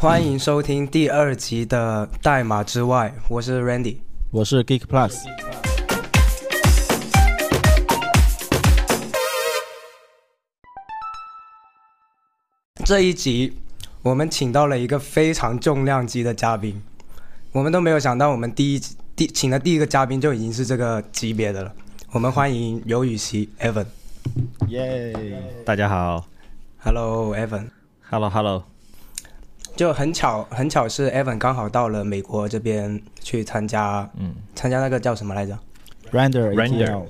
欢迎收听第二集的《代码之外》，我是 Randy，我是 Geek Plus。这一集我们请到了一个非常重量级的嘉宾，我们都没有想到，我们第一第请的第一个嘉宾就已经是这个级别的了。我们欢迎刘雨琦 Evan。耶！大家好，Hello Evan。Hello Hello。就很巧，很巧是 Evan 刚好到了美国这边去参加，嗯，参加那个叫什么来着？Render Render。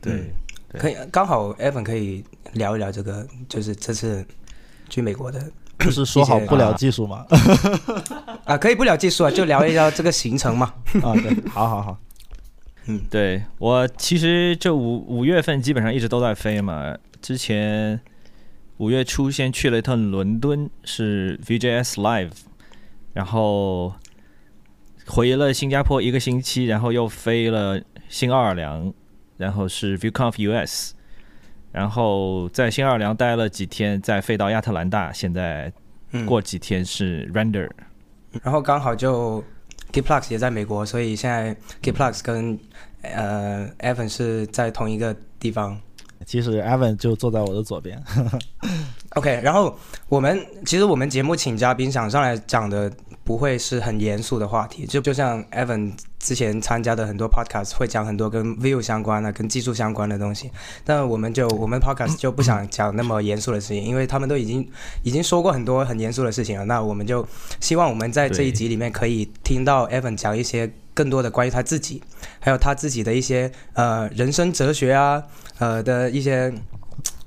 对，可以刚好 Evan 可以聊一聊这个，就是这次去美国的，不是说好不聊技术吗？啊，可以不聊技术啊，就聊一聊这个行程嘛。啊，对，好好好。嗯，对我其实这五五月份基本上一直都在飞嘛，之前。五月初先去了一趟伦敦，是 VJS Live，然后回了新加坡一个星期，然后又飞了新奥尔良，然后是 ViewConf US，然后在新奥尔良待了几天，再飞到亚特兰大，现在过几天是 Render，然后刚好就 Giplux 也在美国，所以现在 Giplux 跟呃 Evan 是在同一个地方。其实 Evan 就坐在我的左边。OK，然后我们其实我们节目请嘉宾想上来讲的不会是很严肃的话题，就就像 Evan 之前参加的很多 Podcast 会讲很多跟 View 相关的、跟技术相关的东西，但我们就我们 Podcast 就不想讲那么严肃的事情，因为他们都已经已经说过很多很严肃的事情了。那我们就希望我们在这一集里面可以听到 Evan 讲一些更多的关于他自己，还有他自己的一些呃人生哲学啊。呃的一些，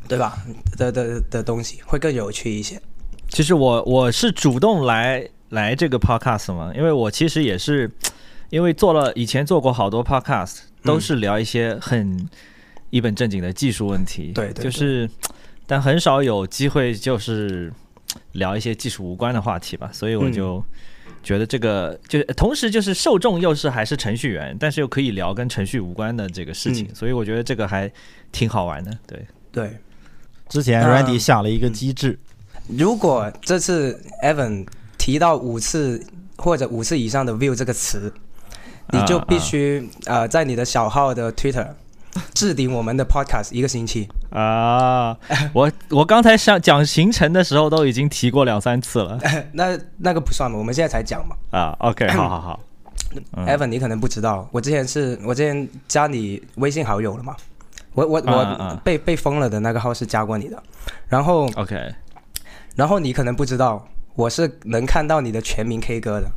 对吧？的的的东西会更有趣一些。其实我我是主动来来这个 podcast 嘛，因为我其实也是 因为做了以前做过好多 podcast，都是聊一些很一本正经的技术问题。对对。就是，但很少有机会就是 聊一些技术无关的话题吧，所以我就。觉得这个就是同时就是受众又是还是程序员，但是又可以聊跟程序无关的这个事情，所以我觉得这个还挺好玩的。对对，之前 Randy 想了一个机制，如果这次 Evan 提到五次或者五次以上的 view 这个词，你就必须呃在你的小号的 Twitter。置顶我们的 podcast 一个星期啊！我我刚才想讲行程的时候都已经提过两三次了，那那个不算嘛，我们现在才讲嘛。啊，OK，好好好。Evan，你可能不知道，我之前是我之前加你微信好友了嘛？我我我被被封了的那个号是加过你的，然后 OK，然后你可能不知道，我是能看到你的全民 K 歌的。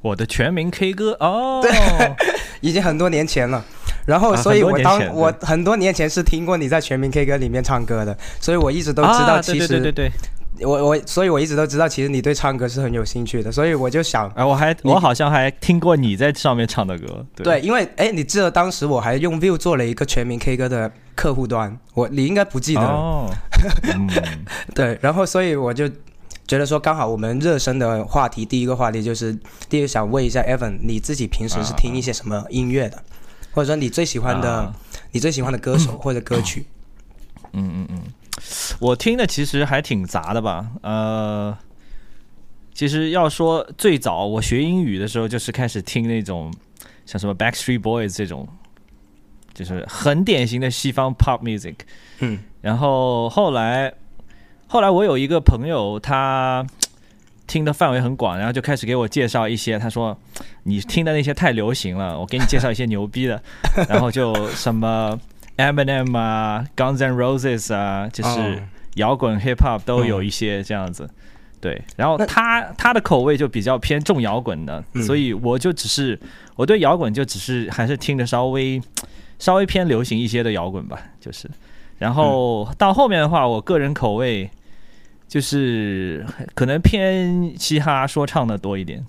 我的全民 K 歌？哦，对，已经很多年前了。然后，所以我当我很多年前是听过你在全民 K 歌里面唱歌的，所以我一直都知道，其实对对对对，我我所以我一直都知道，其实你对唱歌是很有兴趣的，所以我就想，哎，我还我好像还听过你在上面唱的歌，对，因为哎，你记得当时我还用 View 做了一个全民 K 歌的客户端，我你应该不记得。哦，对，然后所以我就觉得说，刚好我们热身的话题，第一个话题就是第一个想问一下 Evan，你自己平时是听一些什么音乐的？或者说你最喜欢的，你最喜欢的歌手 或者歌曲，嗯嗯嗯，我听的其实还挺杂的吧。呃，其实要说最早我学英语的时候，就是开始听那种像什么 Backstreet Boys 这种，就是很典型的西方 pop music。嗯，然后后来后来我有一个朋友，他。听的范围很广，然后就开始给我介绍一些。他说：“你听的那些太流行了，我给你介绍一些牛逼的。” 然后就什么 Eminem 啊、Guns N' Roses 啊，就是摇滚 Hip Hop 都有一些这样子。对，然后他他的口味就比较偏重摇滚的，所以我就只是我对摇滚就只是还是听的稍微稍微偏流行一些的摇滚吧，就是。然后到后面的话，我个人口味。就是可能偏嘻哈说唱的多一点。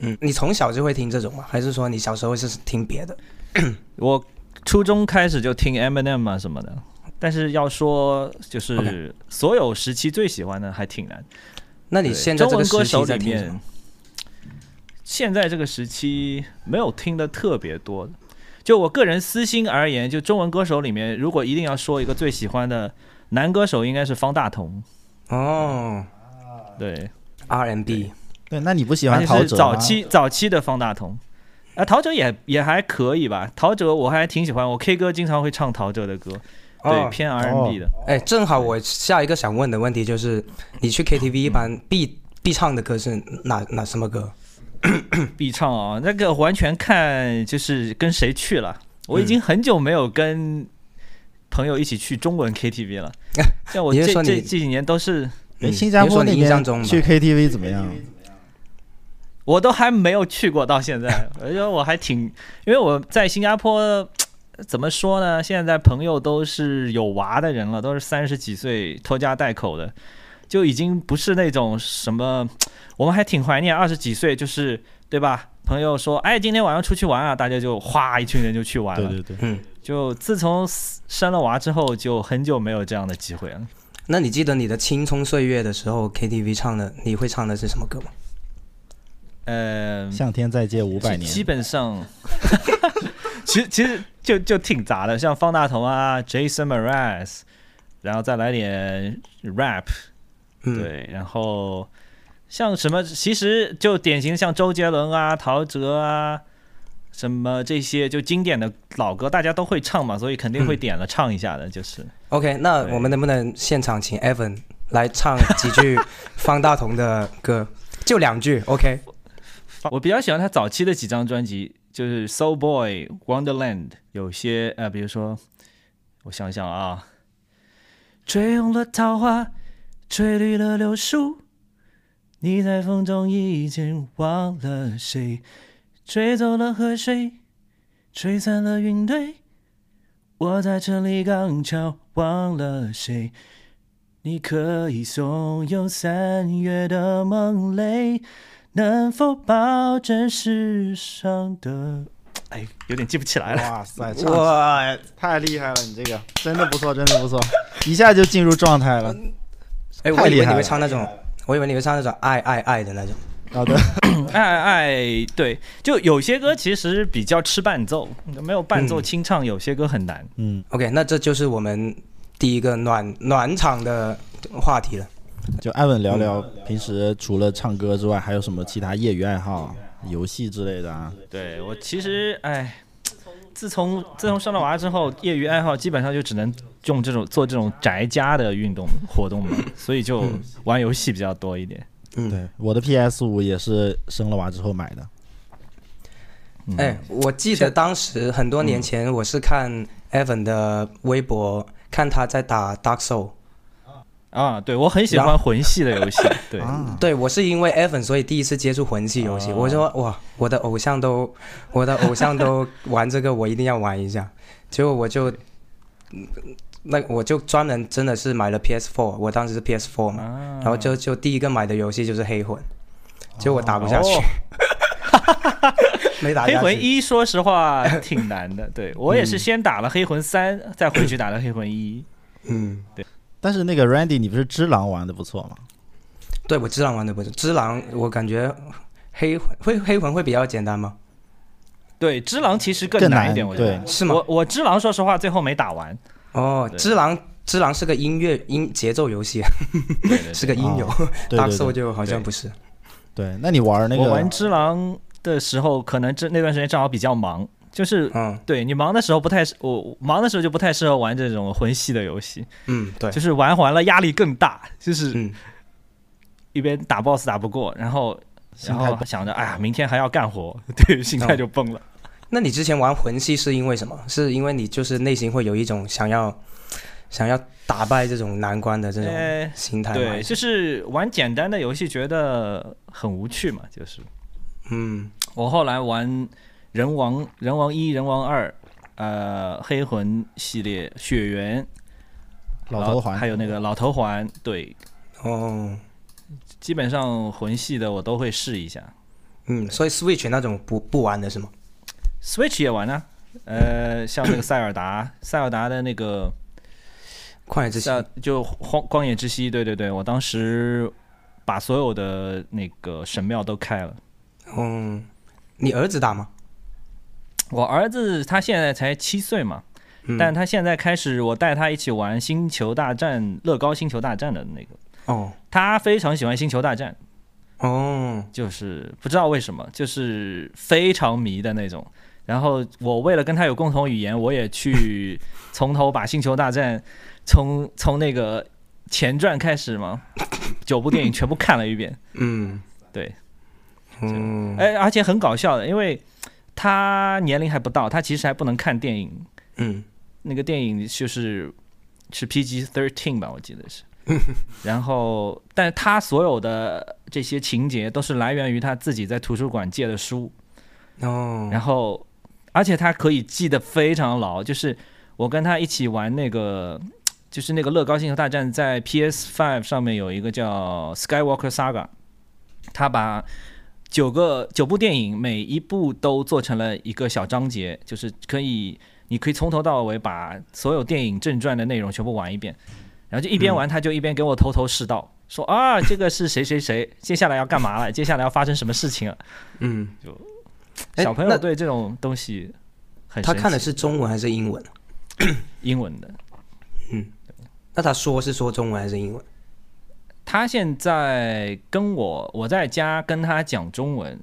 嗯，你从小就会听这种吗？还是说你小时候是听别的？我初中开始就听 Eminem 啊什么的，但是要说就是所有时期最喜欢的还挺难。那你现在中文歌手里面，现在这个时期没有听的特别多的。就我个人私心而言，就中文歌手里面，如果一定要说一个最喜欢的男歌手，应该是方大同。哦，对，RMB，对，那你不喜欢陶喆吗？早期早期的方大同。啊，陶喆也也还可以吧，陶喆我还挺喜欢，我 K 歌经常会唱陶喆的歌，对，哦偏 RMB 的。哎，正好我下一个想问的问题就是，你去 KTV 一般必必唱的歌是哪哪什么歌？必唱啊，那个完全看就是跟谁去了。我已经很久没有跟朋友一起去中文 KTV 了，像我这这这几年都是，新加坡那边去 KTV 怎么样？我都还没有去过，到现在，我觉得我还挺，因为我在新加坡。怎么说呢？现在朋友都是有娃的人了，都是三十几岁拖家带口的，就已经不是那种什么，我们还挺怀念二十几岁，就是对吧？朋友说，哎，今天晚上出去玩啊，大家就哗一群人就去玩了。对对对，嗯，就自从生了娃之后，就很久没有这样的机会了。那你记得你的青葱岁月的时候 KTV 唱的，你会唱的是什么歌吗？呃，向天再借五百年基。本上，其实其实就就挺杂的，像方大同啊，Jason Mraz，然后再来点 rap，嗯，，对，然后像什么，其实就典型像周杰伦啊、陶喆啊，什么这些就经典的老歌，大家都会唱嘛，所以肯定会嗯点了唱一下的，就是。OK，那我们能不能现场请 Evan 来唱几句 方大同的歌？就两句，OK？我比较喜欢他早期的几张专辑，就是《Soul Boy》《Wonderland》，有些呃，比如说，我想想啊，吹红了桃花，吹绿了柳树，你在风中已经忘了谁，吹走了河水，吹散了云堆，我在城里刚巧忘了谁。你可以怂恿三月的梦泪，能否保证世上的？哎，有点记不起来了。哇塞，唱哇，太厉害了！你这个真的不错，真的不错，一下就进入状态了。哎，我以为你太厉害了会唱那种，我以为你会唱那种爱爱爱的那种。好的，爱爱，对，就有些歌其实比较吃伴奏，没有伴奏嗯清唱，有些歌很难。嗯，OK，那这就是我们第一个暖暖场的话题了。就艾文聊聊平时除了唱歌之外，还有什么其他业余爱好、游戏之类的啊？对我其实，哎，自从自从生了娃之后，业余爱好基本上就只能用这种做这种宅家的运动活动嘛，所以就嗯玩游戏比较多一点。嗯，对，我的 PS 五也是生了娃之后买的。嗯哎，我记得当时很多年前，我是看 Evan 的微博，看他在打 Dark Soul。啊，对我很喜然欢魂系的游戏，对，啊，对我是因为 Evan，所以第一次接触魂系游戏。哦我说哇，我的偶像都，我的偶像都玩这个，我一定要玩一下。结果我就，嗯那我就专门真的是买了 PS4，我当时是 PS4 嘛，啊然后就就第一个买的游戏就是黑魂，结果我打不下去，哦 没打下去。黑魂一，说实话挺难的。对我也是嗯先打了黑魂三，再回去打了黑魂一。嗯，但是那个 Randy，你不是只狼玩的不错吗？对我只狼玩的不错只狼，我感觉黑魂会黑魂会比较简单吗？对，只狼其实更更难难一点，我觉得。是吗我我只狼说实话最后没打完，哦，只狼只狼是个音乐音节奏游戏，对对是个音游哦对，Dark 对 Soul 对就好像不是。对，那你玩那个我玩只狼的时候，可能这那段时间正好比较忙，就是嗯对你忙的时候不太适，我忙的时候就不太适合玩这种魂系的游戏，嗯，对，就是玩完了压力更大，就是嗯一边打 BOSS 打不过，然后然后想着哎呀明天还要干活，对，心态就崩了。那你之前玩魂系是因为什么？是因为你就是内心会有一种想要想要打败这种难关的这种呃，心态吗？对，就是玩简单的游戏觉得很无趣嘛，就是。嗯我后来玩人王、人王一、人王二，呃，黑魂系列、血缘、老头环，还有那个老头环，对，哦基本上魂系的我都会试一下。嗯，所以 Switch 那种不不玩的是吗？Switch 也玩啊，呃，像那个塞尔达，塞尔达的那个旷野之息塞就荒荒野之息，对对对，我当时把所有的那个神庙都开了。嗯，你儿子打吗？我儿子他现在才七岁嘛，嗯。但他现在开始，我带他一起玩星球大战、乐高星球大战的那个，哦。他非常喜欢星球大战，哦，就是不知道为什么，就是非常迷的那种。然后我为了跟他有共同语言，我也去从头把《星球大战》从从那个前传开始嘛，九部电影全部看了一遍。嗯，对，嗯，哎，而且很搞笑的，因为他年龄还不到，他其实还不能看电影。嗯，那个电影就是是 PG thirteen 吧，我记得是。然后，但是他所有的这些情节都是来源于他自己在图书馆借的书。哦，然后，而且他可以记得非常牢，就是我跟他一起玩那个，就是那个乐高星球大战，在 PS Five 上面有一个叫 Skywalker Saga，他把九个九部电影每一部都做成了一个小章节，就是可以，你可以从头到尾把所有电影正传的内容全部玩一遍，然后就一边玩他就一边给我头头是道，说啊这个是谁谁谁，接下来要干嘛了，接下来要发生什么事情了。嗯，就小朋友对这种东西很他看的是中文还是英文？英文的。嗯那他说是说中文还是英文？他现在跟我我在家跟他讲中文，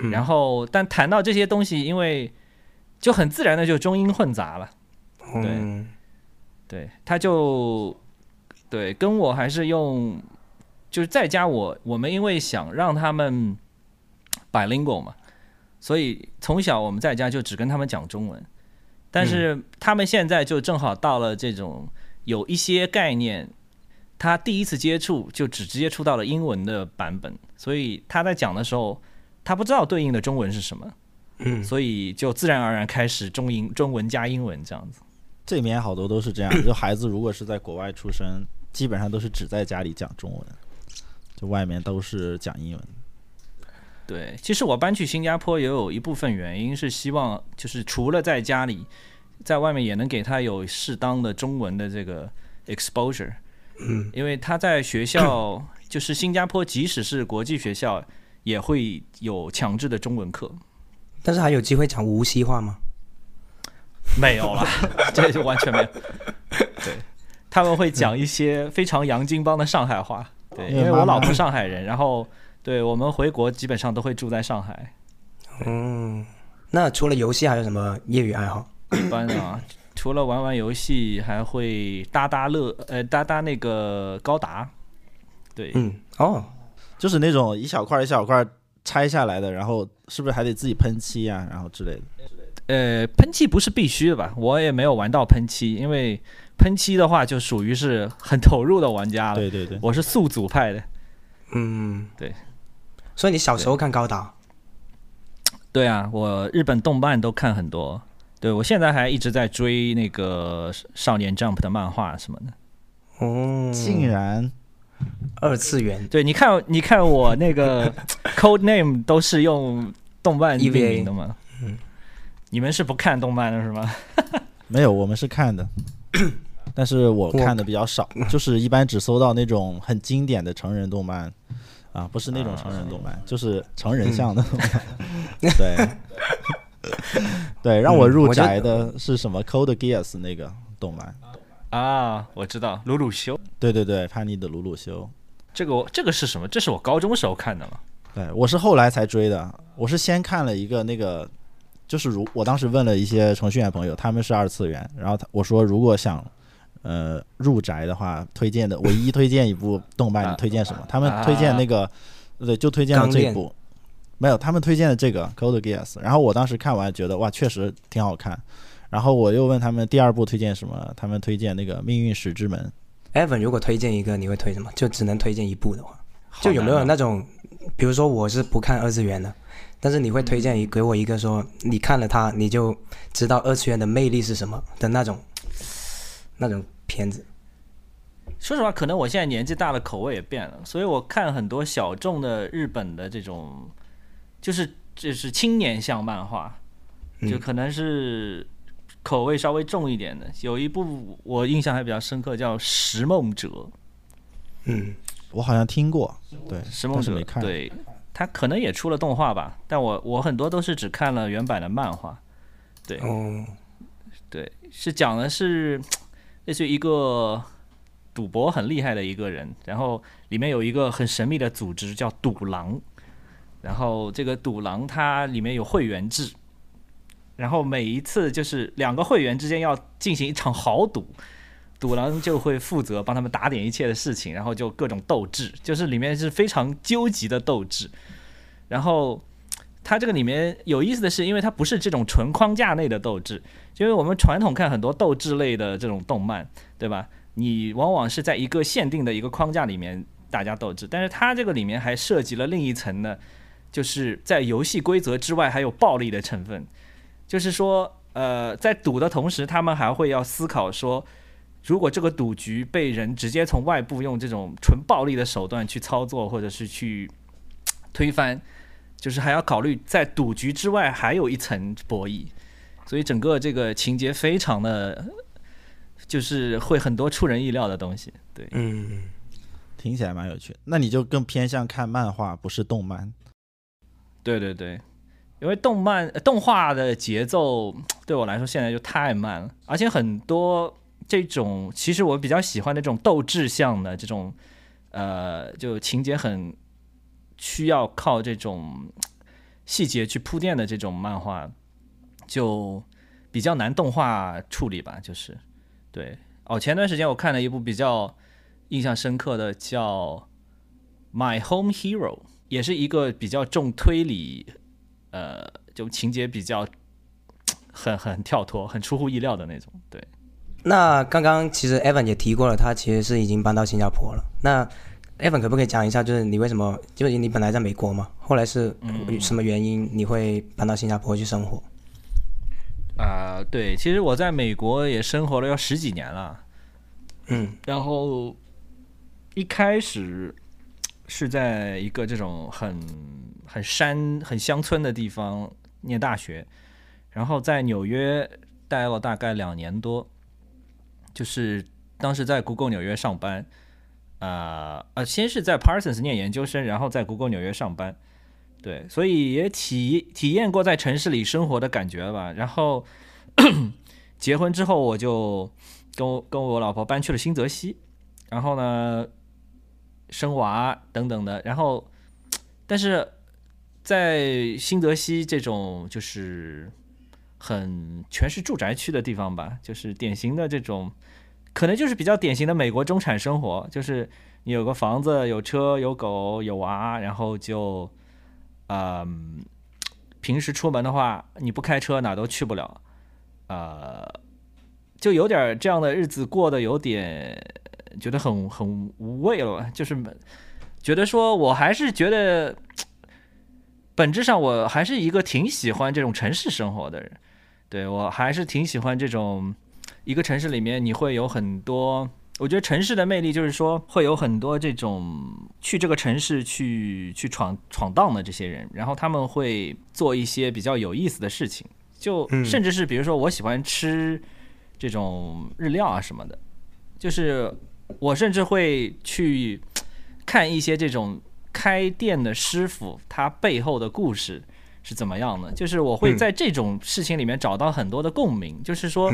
嗯。然后但谈到这些东西，因为就很自然的就中英混杂了。嗯，对，他就对跟我还是用，就是在家我我们因为想让他们 bilingual 嘛，所以从小我们在家就只跟他们讲中文，但是他们现在就正好到了这种有一些概念，他第一次接触就只接触到了英文的版本，所以他在讲的时候，他不知道对应的中文是什么，嗯，所以就自然而然开始中英中文加英文这样子。这里面好多都是这样，就孩子如果是在国外出生，基本上都是只在家里讲中文，就外面都是讲英文。对，其实我搬去新加坡也有一部分原因是希望，就是除了在家里，在外面也能给他有适当的中文的这个 exposure。嗯，因为他在学校，就是新加坡，即使是国际学校，也会有强制的中文课。但是还有机会讲无锡话吗？没有了，这就完全没有。对，他们会讲一些非常洋泾浜的上海话。对，因为我老婆上海人，然后对我们回国基本上都会住在上海。嗯，那除了游戏还有什么业余爱好？一般啊，除了玩玩游戏，还会搭搭乐，呃，搭搭那个高达。对，嗯，哦，就是那种一小块一小块拆下来的，然后是不是还得自己喷漆啊，然后之类的？呃，喷漆不是必须的吧？我也没有玩到喷漆，因为喷漆的话就属于是很投入的玩家了。对对对，我是速组派的。嗯，对。所以你小时候看高达？对啊，我日本动漫都看很多。对我现在还一直在追那个少年 Jump 的漫画什么的。哦，竟然二次元对，你看，你看我那个 code name 都是用动漫命 EVA 名的吗？嗯，你们是不看动漫的是吗？没有，我们是看的，但是我我看的比较少，就是一般只搜到那种很经典的成人动漫，啊，不是那种成人动漫，就是成人向的动漫。对，对，让我入宅的是什么？Code Geass 那个动漫。啊，我知道，鲁鲁修。对对对，叛逆的鲁鲁修。这个我这个是什么？这是我高中时候看的嘛。对，我是后来才追的。我是先看了一个那个，就是如我当时问了一些程序员朋友，他们是二次元，然后他我说如果想呃入宅的话，推荐的唯一推荐一部动漫，啊你推荐什么？他们推荐那个，对，就推荐了这部。没有，他们推荐的这个《Code Geass》，然后我当时看完觉得哇，确实挺好看。然后我又问他们第二部推荐什么，他们推荐那个《命运石之门》。Evan 如果推荐一个，你会推什么？就只能推荐一部的话，就有没有那种，比如说我是不看二次元的，但是你会推荐一给我一个说你看了它你就知道二次元的魅力是什么的那种那种片子。说实话，可能我现在年纪大了，口味也变了，所以我看很多小众的日本的这种，就是就是青年向漫画，就嗯可能是口味稍微重一点的。有一部我印象还比较深刻，叫《拾梦者》。嗯，我好像听过，对，拾梦者没看。对，他可能也出了动画吧，但我我很多都是只看了原版的漫画。对哦，对，是讲的是类似于一个赌博很厉害的一个人，然后里面有一个很神秘的组织叫赌狼，然后这个赌狼它里面有会员制，然后每一次就是两个会员之间要进行一场豪赌，赌狼就会负责帮他们打点一切的事情，然后就各种斗智，就是里面是非常究极的斗智，然后。它这个里面有意思的是，因为它不是这种纯框架内的斗志，因为我们传统看很多斗志类的这种动漫，对吧？你往往是在一个限定的一个框架里面大家斗志，但是它这个里面还涉及了另一层呢，就是在游戏规则之外还有暴力的成分，就是说，呃，在赌的同时，他们还会要思考说，如果这个赌局被人直接从外部用这种纯暴力的手段去操作，或者是去推翻。就是还要考虑在赌局之外还有一层博弈，所以整个这个情节非常的，就是会很多出人意料的东西。对，嗯，听起来蛮有趣。那你就更偏向看漫画，不是动漫。对对对，因为动漫动画的节奏 对我来说现在就太慢了，而且很多这种其实我比较喜欢的这种斗志向的这种，呃，就情节很。需要靠这种 细节去铺垫的这种漫画，就比较难动画处理吧。就是对哦，前段时间我看了一部比较印象深刻的，叫《My Home Hero》，也是一个比较重推理，呃，就情节比较很很跳脱、很出乎意料的那种。对，那刚刚其实 Evan 也提过了，他其实是已经搬到新加坡了。那 Evan 可不可以讲一下，就是你为什么？就是你本来在美国嘛，后来是什么原因你会搬到新加坡去生活？啊，对，其实我在美国也生活了要十几年了，嗯，然后一开始是在一个这种很很山很乡村的地方念大学，然后在纽约待了大概两年多，就是当时在 Google 纽约上班。啊呃，先是在 Parsons 念研究生，然后在 Google 纽约上班，对，所以也体体验过在城市里生活的感觉吧。然后 结婚之后，我就跟我跟我老婆搬去了新泽西，然后呢生娃等等的。然后，但是在新泽西这种就是很全是住宅区的地方吧，就是典型的这种。可能就是比较典型的美国中产生活，就是你有个房子、有车、有狗、有娃，然后就，嗯，平时出门的话，你不开车哪都去不了，呃，就有点这样的日子过得有点觉得很很无味了，就是觉得说我还是觉得本质上我还是一个挺喜欢这种城市生活的人，对我还是挺喜欢这种。一个城市里面，你会有很多。我觉得城市的魅力就是说，会有很多这种去这个城市去去闯闯荡的这些人，然后他们会做一些比较有意思的事情，就甚至是比如说，我喜欢吃这种日料啊什么的，就是我甚至会去看一些这种开店的师傅他背后的故事是怎么样的，就是我会在这种事情里面找到很多的共鸣，就是说。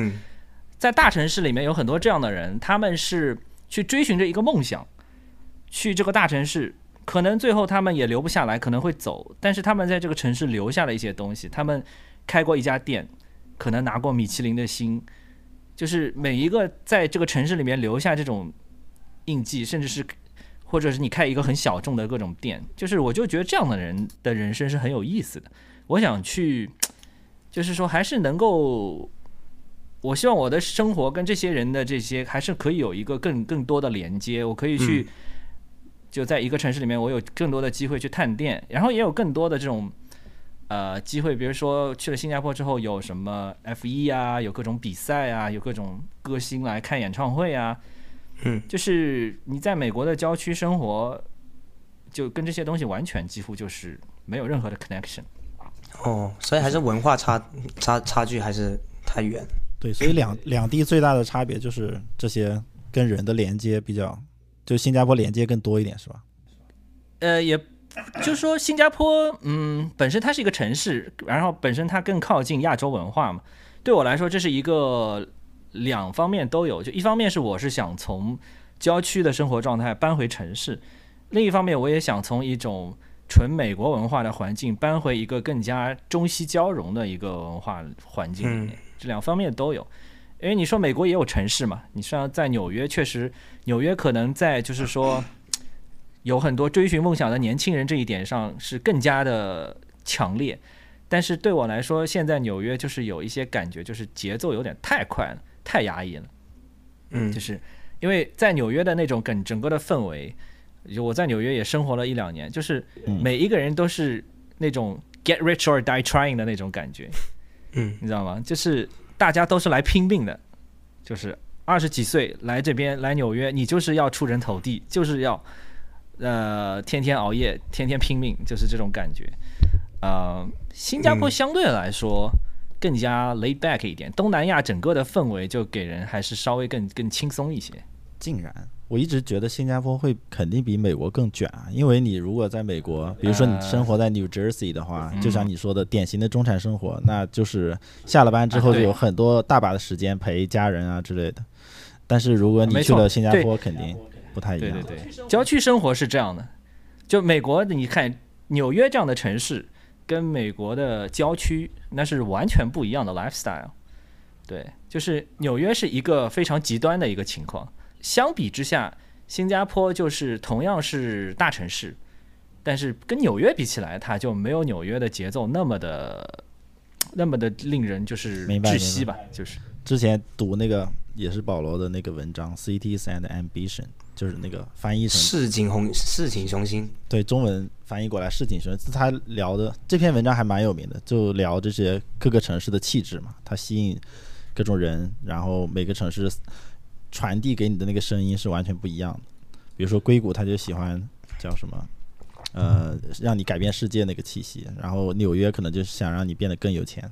在大城市里面有很多这样的人，他们是去追寻着一个梦想，去这个大城市，可能最后他们也留不下来，可能会走，但是他们在这个城市留下了一些东西，他们开过一家店，可能拿过米其林的星，就是每一个在这个城市里面留下这种印记，甚至是或者是你开一个很小众的各种店，就是我就觉得这样的人的人生是很有意思的，我想去，就是说还是能够。我希望我的生活跟这些人的这些还是可以有一个更更多的连接。我可以去就在一个城市里面，我有更多的机会去探店，然后也有更多的这种呃机会。比如说去了新加坡之后，有什么 F 一啊，有各种比赛啊，有各种歌星来看演唱会啊。嗯，就是你在美国的郊区生活，就跟这些东西完全几乎就是没有任何的 connection。哦，所以还是文化差差差距还是太远。对，所以两两地最大的差别就是这些跟人的连接比较，就新加坡连接更多一点，是吧？呃，也就是说，新加坡，嗯，本身它是一个城市，然后本身它更靠近亚洲文化嘛。对我来说，这是一个两方面都有。就一方面是我是想从郊区的生活状态搬回城市，另一方面我也想从一种纯美国文化的环境搬回一个更加中西交融的一个文化环境里面，这两方面都有。因为你说美国也有城市嘛，你像在纽约，确实纽约可能在就是说 有很多追寻梦想的年轻人这一点上是更加的强烈。但是对我来说，现在纽约就是有一些感觉，就是节奏有点太快了，太压抑了。嗯，就是因为在纽约的那种整整个的氛围，就我在纽约也生活了一两年，就是每一个人都是那种 get rich or die trying 的那种感觉。嗯，你知道吗？就是大家都是来拼命的，就是二十几岁来这边来纽约，你就是要出人头地，就是要呃天天熬夜，天天拼命，就是这种感觉。呃，新加坡相对来说更加 laid back 一点，东南亚整个的氛围就给人还是稍微更更轻松一些。竟然，我一直觉得新加坡会肯定比美国更卷啊，因为你如果在美国，比如说你生活在 New Jersey 的话，就像你说的典型的中产生活，那就是下了班之后就有很多大把的时间陪家人啊之类的。但是如果你去了新加坡，肯定不太一样。对对对，郊区生活是这样的，就美国你看纽约这样的城市，跟美国的郊区那是完全不一样的 lifestyle。对，就是纽约是一个非常极端的一个情况。相比之下，新加坡就是同样是大城市，但是跟纽约比起来，它就没有纽约的节奏那么的那么的令人就是窒息吧。就是之前读那个也是保罗的那个文章《Cities and Ambition》，就是那个翻译成市井红市井雄心，对中文翻译过来市井雄心。他聊的这篇文章还蛮有名的，就聊这些各个城市的气质嘛，它吸引各种人，然后每个城市。传递给你的那个声音是完全不一样的。比如说硅谷，他就喜欢叫什么，呃，让你改变世界那个气息。然后纽约可能就是想让你变得更有钱。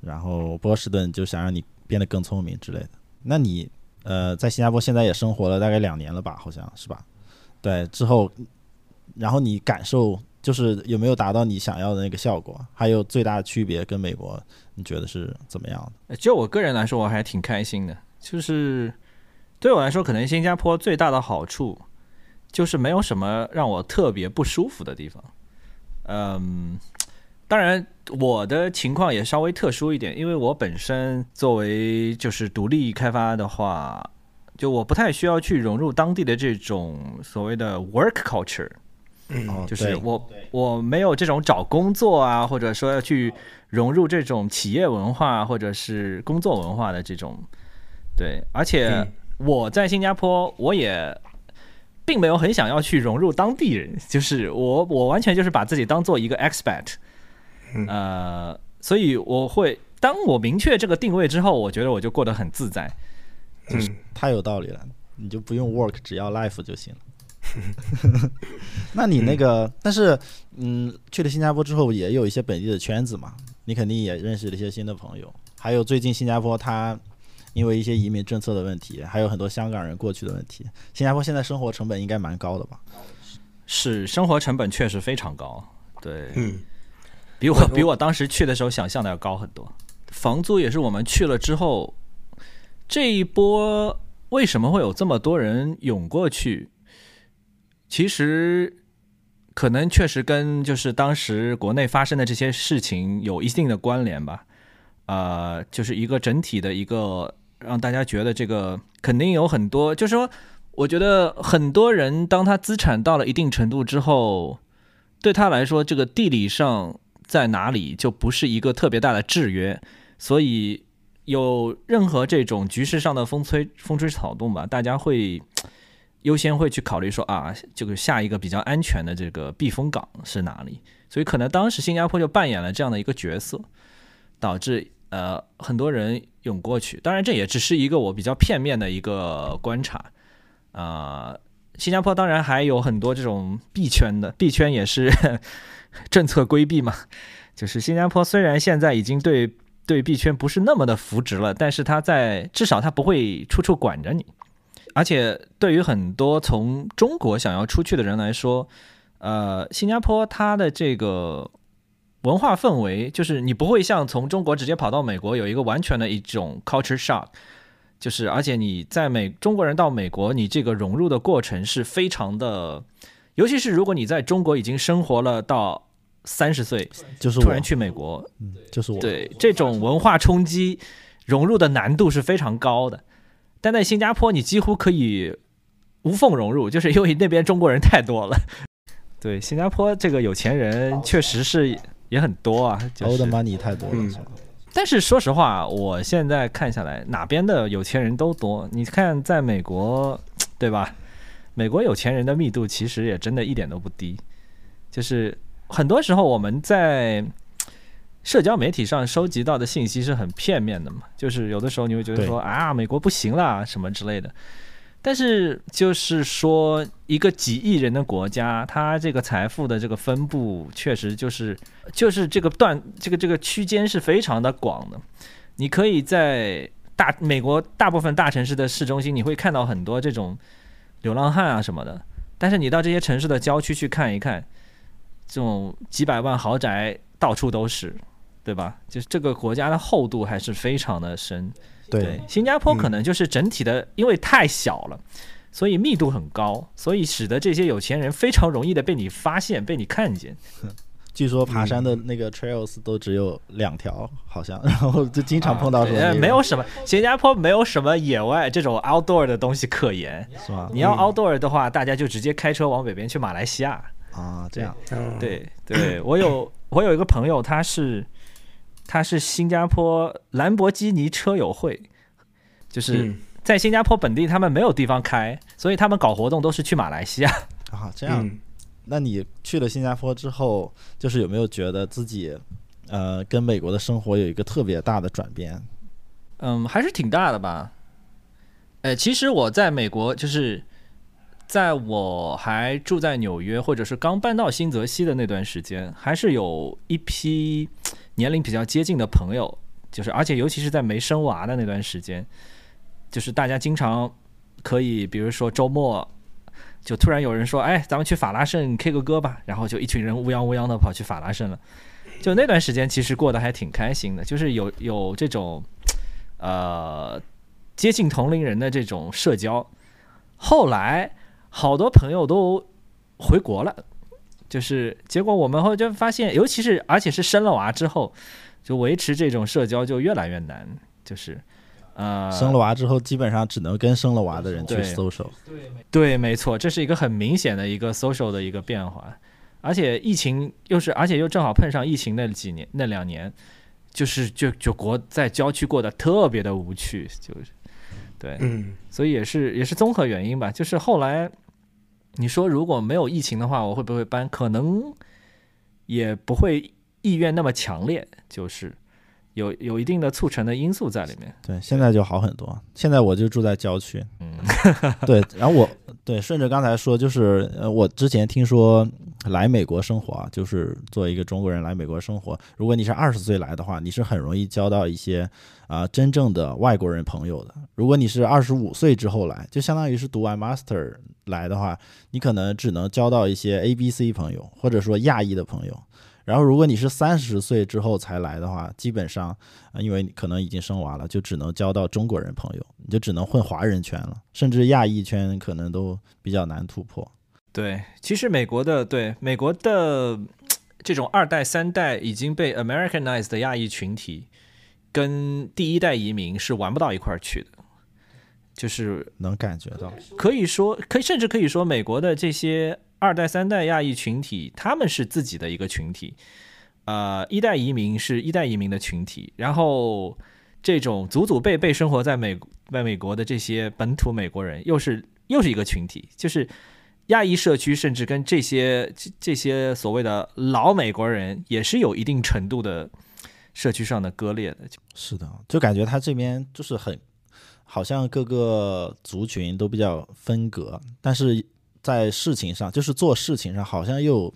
然后波士顿就想让你变得更聪明之类的。那你呃，在新加坡现在也生活了大概两年了吧？好像是吧？对，之后，然后你感受就是有没有达到你想要的那个效果？还有最大的区别跟美国，你觉得是怎么样的？就我个人来说，我还挺开心的。就是对我来说，可能新加坡最大的好处就是没有什么让我特别不舒服的地方。嗯，当然我的情况也稍微特殊一点，因为我本身作为就是独立开发的话，就我不太需要去融入当地的这种所谓的 work culture。嗯，就是我我没有这种找工作啊，或者说要去融入这种企业文化或者是工作文化的这种。对，而且我在新加坡，我也并没有很想要去融入当地人，就是我我完全就是把自己当做一个 expat，呃，所以我会当我明确这个定位之后，我觉得我就过得很自在，就是太有道理了，你就不用 work，只要 life 就行了。那你那个，但是嗯，去了新加坡之后，也有一些本地的圈子嘛，你肯定也认识了一些新的朋友，还有最近新加坡它。因为一些移民政策的问题，还有很多香港人过去的问题，新加坡现在生活成本应该蛮高的吧？是，生活成本确实非常高。对，嗯，比我比我当时去的时候想象的要高很多。房租也是我们去了之后，这一波为什么会有这么多人涌过去？其实可能确实跟就是当时国内发生的这些事情有一定的关联吧。呃，就是一个整体的一个。让大家觉得这个肯定有很多，就是说，我觉得很多人当他资产到了一定程度之后，对他来说，这个地理上在哪里就不是一个特别大的制约，所以有任何这种局势上的风吹风吹草动吧，大家会优先会去考虑说啊，这个下一个比较安全的这个避风港是哪里，所以可能当时新加坡就扮演了这样的一个角色，导致。呃，很多人涌过去，当然这也只是一个我比较片面的一个观察。啊，新加坡当然还有很多这种币圈的，币圈也是 政策规避嘛。就是新加坡虽然现在已经对对币圈不是那么的扶植了，但是它在至少它不会处处管着你。而且对于很多从中国想要出去的人来说，呃，新加坡它的这个。文化氛围就是你不会像从中国直接跑到美国有一个完全的一种 culture shock，就是而且你在美中国人到美国，你这个融入的过程是非常的，尤其是如果你在中国已经生活了到三十岁，就是突然，去美国，嗯，就是我，对这种文化冲击融入的难度是非常高的。但在新加坡，你几乎可以无缝融入，就是因为那边中国人太多了。对，新加坡这个有钱人确实是也很多啊，就 old money 太多了，但是说实话，我现在看下来，哪边的有钱人都多。你看，在美国，对吧？美国有钱人的密度其实也真的一点都不低。就是很多时候我们在社交媒体上收集到的信息是很片面的嘛，就是有的时候你会觉得说啊，美国不行啦什么之类的。但是就是说，一个几亿人的国家，它这个财富的这个分布，确实就是就是这个段这个这个区间是非常的广的。你可以在大美国大部分大城市的市中心，你会看到很多这种流浪汉啊什么的。但是你到这些城市的郊区去看一看，这种几百万豪宅到处都是，对吧？就是这个国家的厚度还是非常的深。对，新加坡可嗯能就是整体的，因为太小了，所以密度很高，所以使得这些有钱人非常容易的被你发现、被你看见。据说爬山的那个 trails 都只有两条，好像，然后就经常碰到说对呃那个没有什么，新加坡没有什么野外这种 outdoor 的东西可言。是吧？你要嗯 outdoor 的话，大家就直接开车往北边去马来西亚。啊，这样，嗯，对对，我有我有一个朋友，他是他是新加坡兰博基尼车友会，就是嗯在新加坡本地他们没有地方开，所以他们搞活动都是去马来西亚。啊，这样，嗯那你去了新加坡之后，就是有没有觉得自己，呃，跟美国的生活有一个特别大的转变？嗯，还是挺大的吧。呃，其实我在美国，就是在我还住在纽约，或者是刚搬到新泽西的那段时间，还是有一批年龄比较接近的朋友，就是而且尤其是在没生娃的那段时间，就是大家经常可以，比如说周末。就突然有人说：“哎，咱们去法拉盛 K 个歌吧。”然后就一群人乌泱乌泱的跑去法拉盛了。就那段时间，其实过得还挺开心的，就是有有这种呃接近同龄人的这种社交。后来好多朋友都回国了，就是结果我们后就发现，尤其是而且是生了娃之后，就维持这种社交就越来越难，就是呃生了娃之后，基本上只能跟生了娃的人去 social。对，没错，这是一个很明显的一个 social 的一个变化，而且疫情又是，而且又正好碰上疫情那几年那两年，就是就就国在郊区过得特别的无趣，就是对，嗯所以也是也是综合原因吧。就是后来你说如果没有疫情的话，我会不会搬？可能也不会意愿那么强烈，就是有有一定的促成的因素在里面。对，现在就好很多。现在我就住在郊区，嗯，对，然后我对顺着刚才说，就是呃，我之前听说来美国生活啊，就是作为一个中国人来美国生活，如果你是二十岁来的话，你是很容易交到一些啊、真正的外国人朋友的。如果你是二十五岁之后来，就相当于是读完 master 来的话，你可能只能交到一些 A、B、C 朋友，或者说亚裔的朋友。然后，如果你是三十岁之后才来的话，基本上，啊，因为你可能已经生娃了，就只能交到中国人朋友，你就只能混华人圈了，甚至亚裔圈可能都比较难突破。对，其实美国的对美国的这种二代、三代已经被 Americanized 的亚裔群体，跟第一代移民是玩不到一块儿去的。就是能感觉到，可以说，可以甚至可以说，美国的这些二代、三代亚裔群体，他们是自己的一个群体。呃，一代移民是一代移民的群体，然后这种祖祖辈辈生活在美在美国的这些本土美国人，又是又是一个群体，就是亚裔社区，甚至跟这些这这些所谓的老美国人，也是有一定程度的社区上的割裂的。是的，就感觉他这边就是很，好像各个族群都比较分隔，但是在事情上，就是做事情上，好像又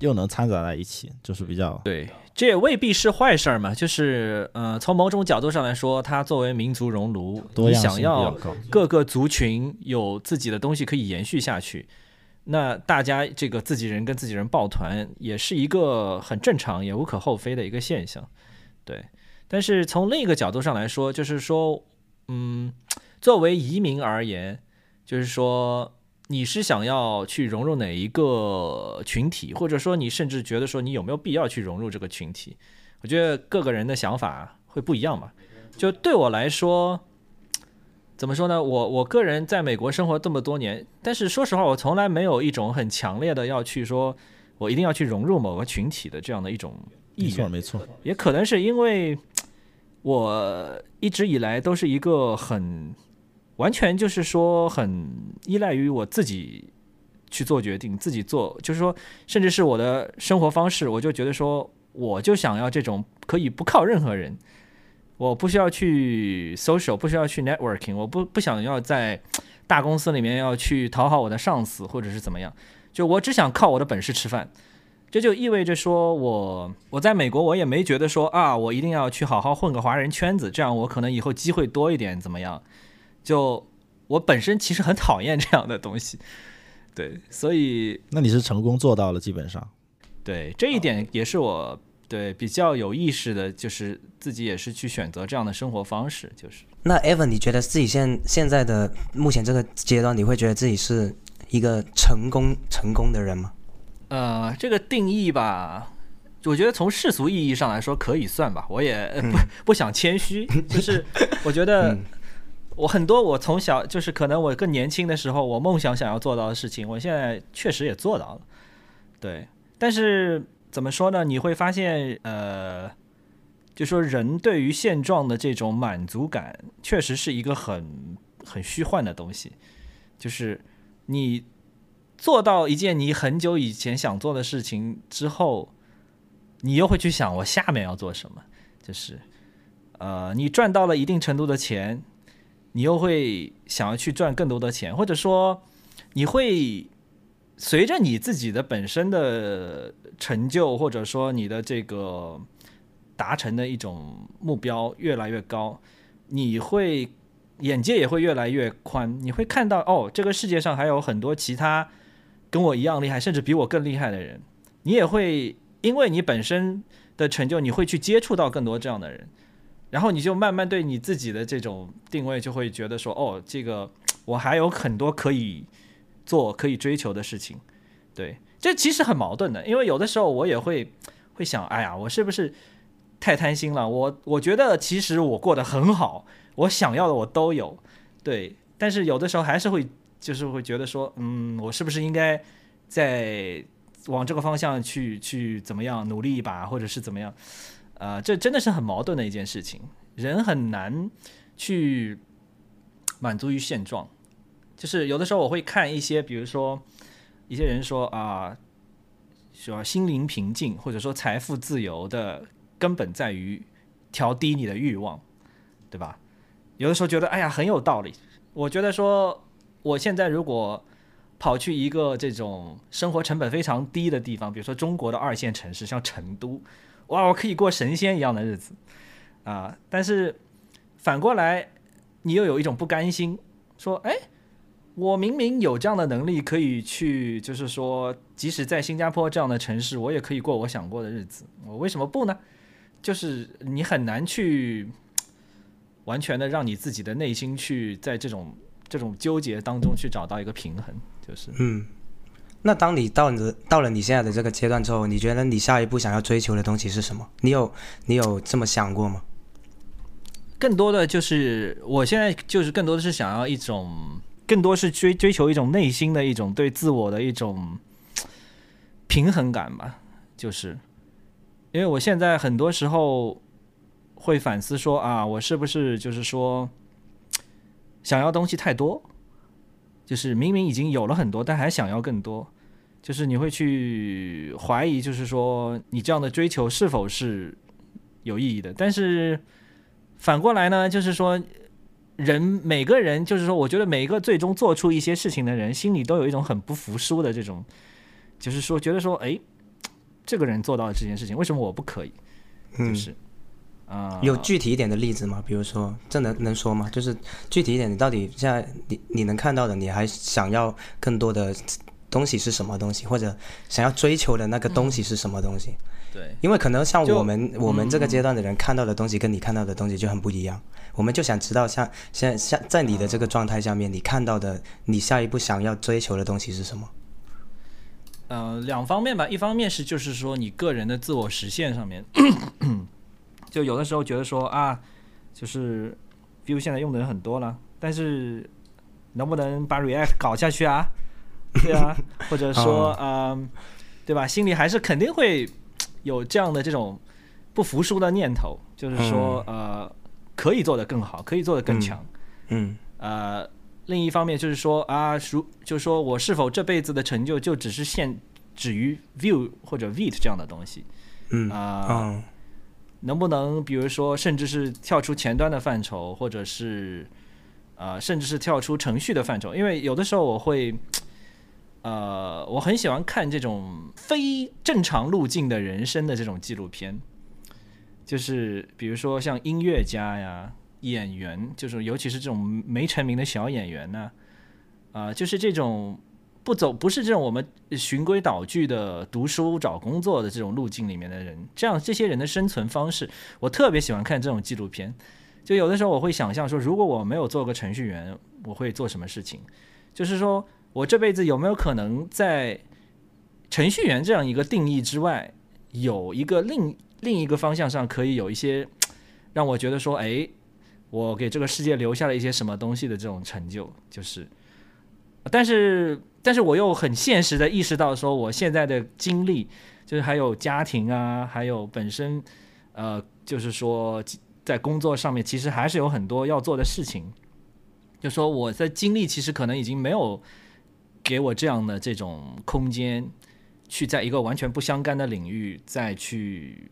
又能掺杂在一起，就是比较对，这也未必是坏事儿嘛。就是呃，从某种角度上来说，它作为民族熔炉，你想要。各个族群有自己的东西可以延续下去，那大家这个自己人跟自己人抱团，也是一个很正常也无可厚非的一个现象。对，但是从另一个角度上来说，就是说，嗯，作为移民而言，就是说你是想要去融入哪一个群体，或者说你甚至觉得说你有没有必要去融入这个群体？我觉得各个人的想法会不一样吧。就对我来说，怎么说呢？我我个人在美国生活这么多年，但是说实话，我从来没有一种很强烈的要去说，我一定要去融入某个群体的这样的一种意没错愿。没错，也可能是因为我一直以来都是一个很完全就是说很依赖于我自己去做决定，自己做，就是说，甚至是我的生活方式，我就觉得说，我就想要这种可以不靠任何人，我不需要去 social，不需要去 networking，我不不想要在 大公司里面要去讨好我的上司或者是怎么样，就我只想靠我的本事吃饭。这就意味着说我我在美国，我也没觉得说啊，我一定要去好好混个华人圈子，这样我可能以后机会多一点，怎么样？就我本身其实很讨厌这样的东西，对，所以那你是成功做到了，基本上。对这一点也是我对比较有意识的，就是自己也是去选择这样的生活方式，就是那 Evan，你觉得自己现现在的目前这个阶段，你会觉得自己是一个成功成功的人吗？呃，这个定义吧，我觉得从世俗意义上来说可以算吧，我也、呃不不想谦虚，就是我觉得嗯我很多我从小就是可能我更年轻的时候，我梦想想要做到的事情，我现在确实也做到了，对。但是怎么说呢？你会发现，呃，就说人对于现状的这种满足感，确实是一个很很虚幻的东西，就是你做到一件你很久以前想做的事情之后，你又会去想我下面要做什么，就是呃，你赚到了一定程度的钱，你又会想要去赚更多的钱，或者说你会随着你自己的本身的成就，或者说你的这个达成的一种目标越来越高，你会眼界也会越来越宽，你会看到哦，这个世界上还有很多其他跟我一样厉害，甚至比我更厉害的人，你也会因为你本身的成就，你会去接触到更多这样的人，然后你就慢慢对你自己的这种定位就会觉得说，哦，这个我还有很多可以做、可以追求的事情。对，这其实很矛盾的，因为有的时候我也会会想，哎呀，我是不是太贪心了？我我觉得其实我过得很好，我想要的我都有，对，但是有的时候还是会就是会觉得说，嗯，我是不是应该在往这个方向去去怎么样努力一把，或者是怎么样？呃，这真的是很矛盾的一件事情，人很难去满足于现状。就是有的时候我会看一些，比如说一些人说啊，说心灵平静或者说财富自由的根本在于调低你的欲望，对吧？有的时候觉得哎呀很有道理。我觉得说我现在如果跑去一个这种生活成本非常低的地方，比如说中国的二线城市，像成都，哇，我可以过神仙一样的日子啊！但是反过来，你又有一种不甘心，说，哎，我明明有这样的能力，可以去，就是说，即使在新加坡这样的城市，我也可以过我想过的日子，我为什么不呢？就是你很难去完全的让你自己的内心去在这种这种纠结当中去找到一个平衡，就是。嗯，那当你到你的到了你现在的这个阶段之后，你觉得你下一步想要追求的东西是什么？你有你有这么想过吗？更多的就是我现在就是更多的是想要一种，更多是追追求一种内心的一种对自我的一种平衡感吧。就是因为我现在很多时候会反思说啊，我是不是就是说想要东西太多，就是明明已经有了很多，但还想要更多。就是你会去怀疑，就是说你这样的追求是否是有意义的，但是。反过来呢，就是说，人每个人，就是说，我觉得每一个最终做出一些事情的人，心里都有一种很不服输的这种，就是说，觉得说，哎，这个人做到了这件事情，为什么我不可以？就嗯，是，啊、有具体一点的例子吗？比如说，这能能说吗？就是具体一点，你到底现在你你能看到的，你还想要更多的东西是什么东西，或者想要追求的那个东西是什么东西。对，因为可能像我们我们这个阶段的人看到的东西跟你看到的东西就很不一样，我们就想知道像现在像在你的这个状态下面，你看到的你下一步想要追求的东西是什么？呃，两方面吧，一方面是就是说你个人的自我实现上面，就有的时候觉得说啊，就是 Vue 现在用的人很多了，但是能不能把 React 搞下去啊？对啊，或者说嗯、对吧？心里还是肯定会有这样的这种不服输的念头，就是说、呃，可以做得更好，可以做得更强。嗯呃，另一方面就是说啊，如就是说我是否这辈子的成就就只是限止于 Vue 或者 Vite 这样的东西嗯啊、嗯能不能比如说甚至是跳出前端的范畴，或者是呃，甚至是跳出程序的范畴？因为有的时候我会。呃，我很喜欢看这种非正常路径的人生的这种纪录片，就是比如说像音乐家呀、演员，就是尤其是这种没成名的小演员呢，啊、就是这种不走不是这种我们循规蹈矩的读书找工作的这种路径里面的人，这样这些人的生存方式，我特别喜欢看这种纪录片。就有的时候我会想象说，如果我没有做个程序员，我会做什么事情？就是说我这辈子有没有可能在程序员这样一个定义之外，有一个另另一个方向上可以有一些让我觉得说，哎，我给这个世界留下了一些什么东西的这种成就，就是，但是但是我又很现实的意识到说，我现在的经历，就是还有家庭啊，还有本身，呃，就是说在工作上面，其实还是有很多要做的事情。就说我的精力其实可能已经没有给我这样的这种空间，去在一个完全不相干的领域再去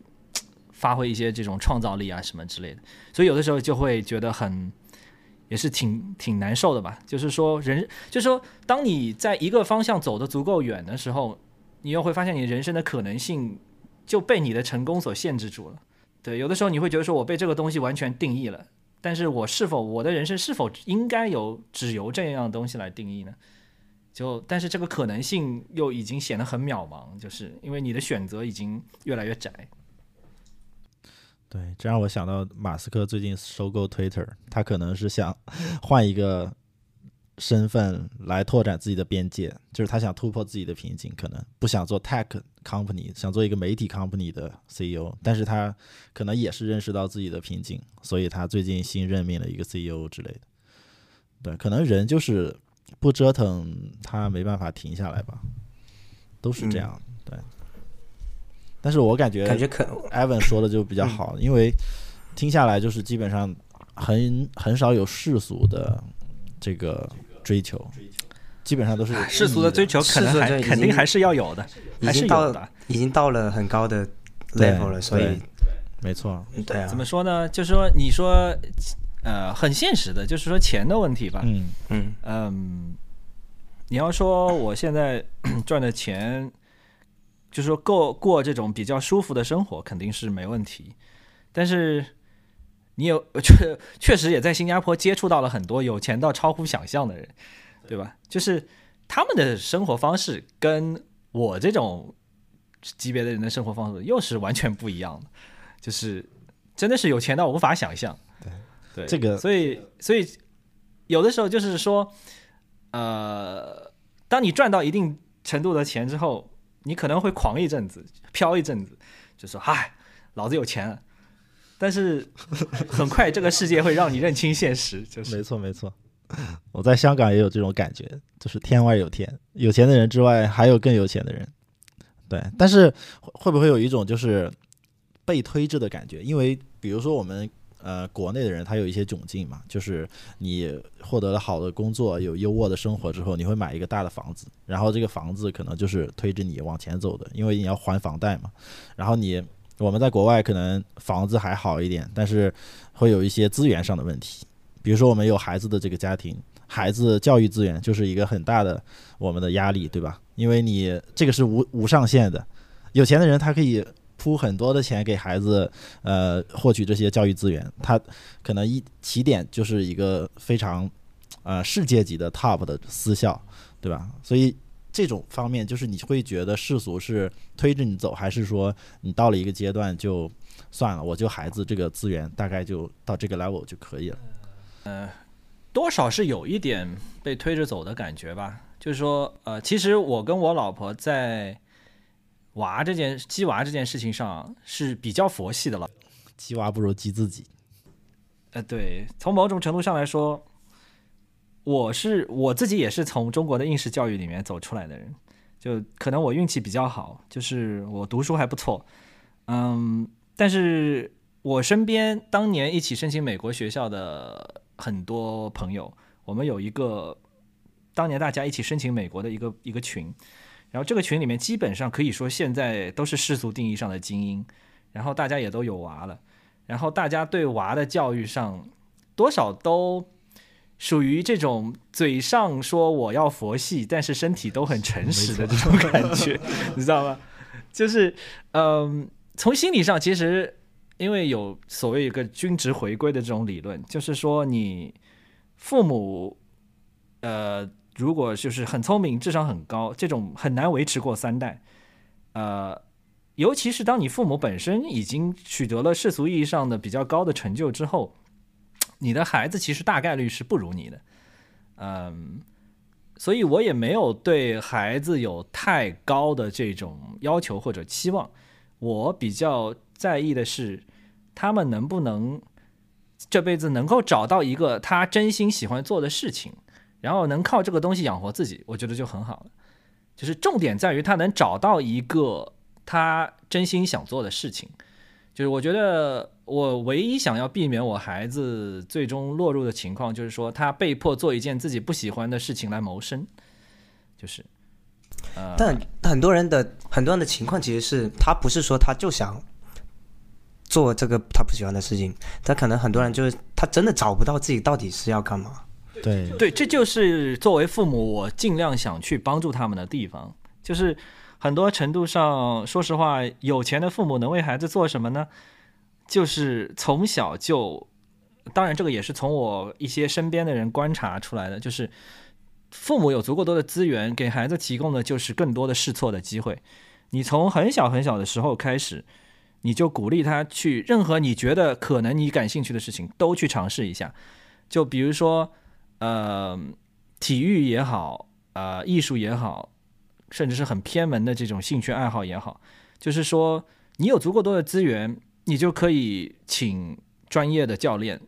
发挥一些这种创造力啊什么之类的，所以有的时候就会觉得很，也是挺挺难受的吧。就是说人，就是说当你在一个方向走得足够远的时候，你又会发现你人生的可能性就被你的成功所限制住了。对，有的时候你会觉得说我被这个东西完全定义了。但是我是否我的人生是否应该由只由这样东西来定义呢？就但是这个可能性又已经显得很渺茫，就是因为你的选择已经越来越窄。对，这让我想到马斯克最近收购 Twitter，他可能是想 换一个身份来拓展自己的边界，就是他想突破自己的瓶颈，可能不想做 tech company，想做一个媒体 company 的 CEO，但是他可能也是认识到自己的瓶颈，所以他最近新任命了一个 CEO 之类的。对，可能人就是不折腾，他没办法停下来吧，都是这样。对，但是我感觉感觉可 Evan 说的就比较好，因为听下来就是基本上很很少有世俗的这个追求，基本上都是啊世俗的追求可能还肯定还是要有的，还是已经到有的。已经到了很高的 level 了，所以没错，对啊怎，么说呢？就是说，你说，呃，很现实的，就是说钱的问题吧。嗯嗯嗯，你要说我现在赚的钱，就是说够过这种比较舒服的生活，肯定是没问题。但是你有 确确实也在新加坡接触到了很多有钱到超乎想象的人，对吧？就是他们的生活方式跟我这种级别的人的生活方式又是完全不一样的，就是真的是有钱到无法想象。对这个所以所以有的时候就是说，呃，当你赚到一定程度的钱之后，你可能会狂一阵子，飘一阵子，就说嗨，老子有钱了。但是 很快这个世界会让你认清现实，就是没错没错。我在香港也有这种感觉，就是天外有天，有钱的人之外还有更有钱的人。对，但是会不会有一种就是被推着的感觉？因为比如说我们呃国内的人，他有一些窘境嘛，就是你获得了好的工作，有优渥的生活之后，你会买一个大的房子，然后这个房子可能就是推着你往前走的，因为你要还房贷嘛。然后你我们在国外可能房子还好一点，但是会有一些资源上的问题，比如说我们有孩子的这个家庭，孩子教育资源就是一个很大的我们的压力，对吧？因为你这个是无无上限的，有钱的人他可以铺很多的钱给孩子，呃，获取这些教育资源，他可能一起点就是一个非常呃世界级的 top 的私校，对吧？所以这种方面，就是你会觉得世俗是推着你走，还是说你到了一个阶段就算了，我就孩子这个资源大概就到这个 level 就可以了？呃，多少是有一点被推着走的感觉吧。就是说，呃，其实我跟我老婆在娃这件鸡娃这件事情上是比较佛系的了。鸡娃不如鸡自己。呃，对，从某种程度上来说，我是我自己也是从中国的应试教育里面走出来的人，就可能我运气比较好，就是我读书还不错，嗯，但是我身边当年一起申请美国学校的很多朋友，我们有一个当年大家一起申请美国的一个一个群，然后这个群里面基本上可以说现在都是世俗定义上的精英，然后大家也都有娃了，然后大家对娃的教育上多少都。属于这种嘴上说我要佛系，但是身体都很诚实的这种感觉，你知道吗？就是，嗯，从心理上，其实因为有所谓一个均值回归的这种理论，就是说你父母，呃，如果就是很聪明、智商很高，这种很难维持过三代，呃，尤其是当你父母本身已经取得了世俗意义上的比较高的成就之后。你的孩子其实大概率是不如你的，嗯，所以我也没有对孩子有太高的这种要求或者期望。我比较在意的是，他们能不能这辈子能够找到一个他真心喜欢做的事情，然后能靠这个东西养活自己，我觉得就很好了。就是重点在于他能找到一个他真心想做的事情。就是我觉得。我唯一想要避免我孩子最终落入的情况，就是说他被迫做一件自己不喜欢的事情来谋生，就是，但很多人的很多人的情况其实是他不是说他就想做这个他不喜欢的事情，他可能很多人就是他真的找不到自己到底是要干嘛。对对，这就是作为父母我尽量想去帮助他们的地方，就是很多程度上，说实话，有钱的父母能为孩子做什么呢？就是从小就，当然这个也是从我一些身边的人观察出来的，就是父母有足够多的资源，给孩子提供的就是更多的试错的机会。你从很小很小的时候开始，你就鼓励他去任何你觉得可能你感兴趣的事情都去尝试一下。就比如说，呃，体育也好，呃，艺术也好，甚至是很偏门的这种兴趣爱好也好，就是说你有足够多的资源。你就可以请专业的教练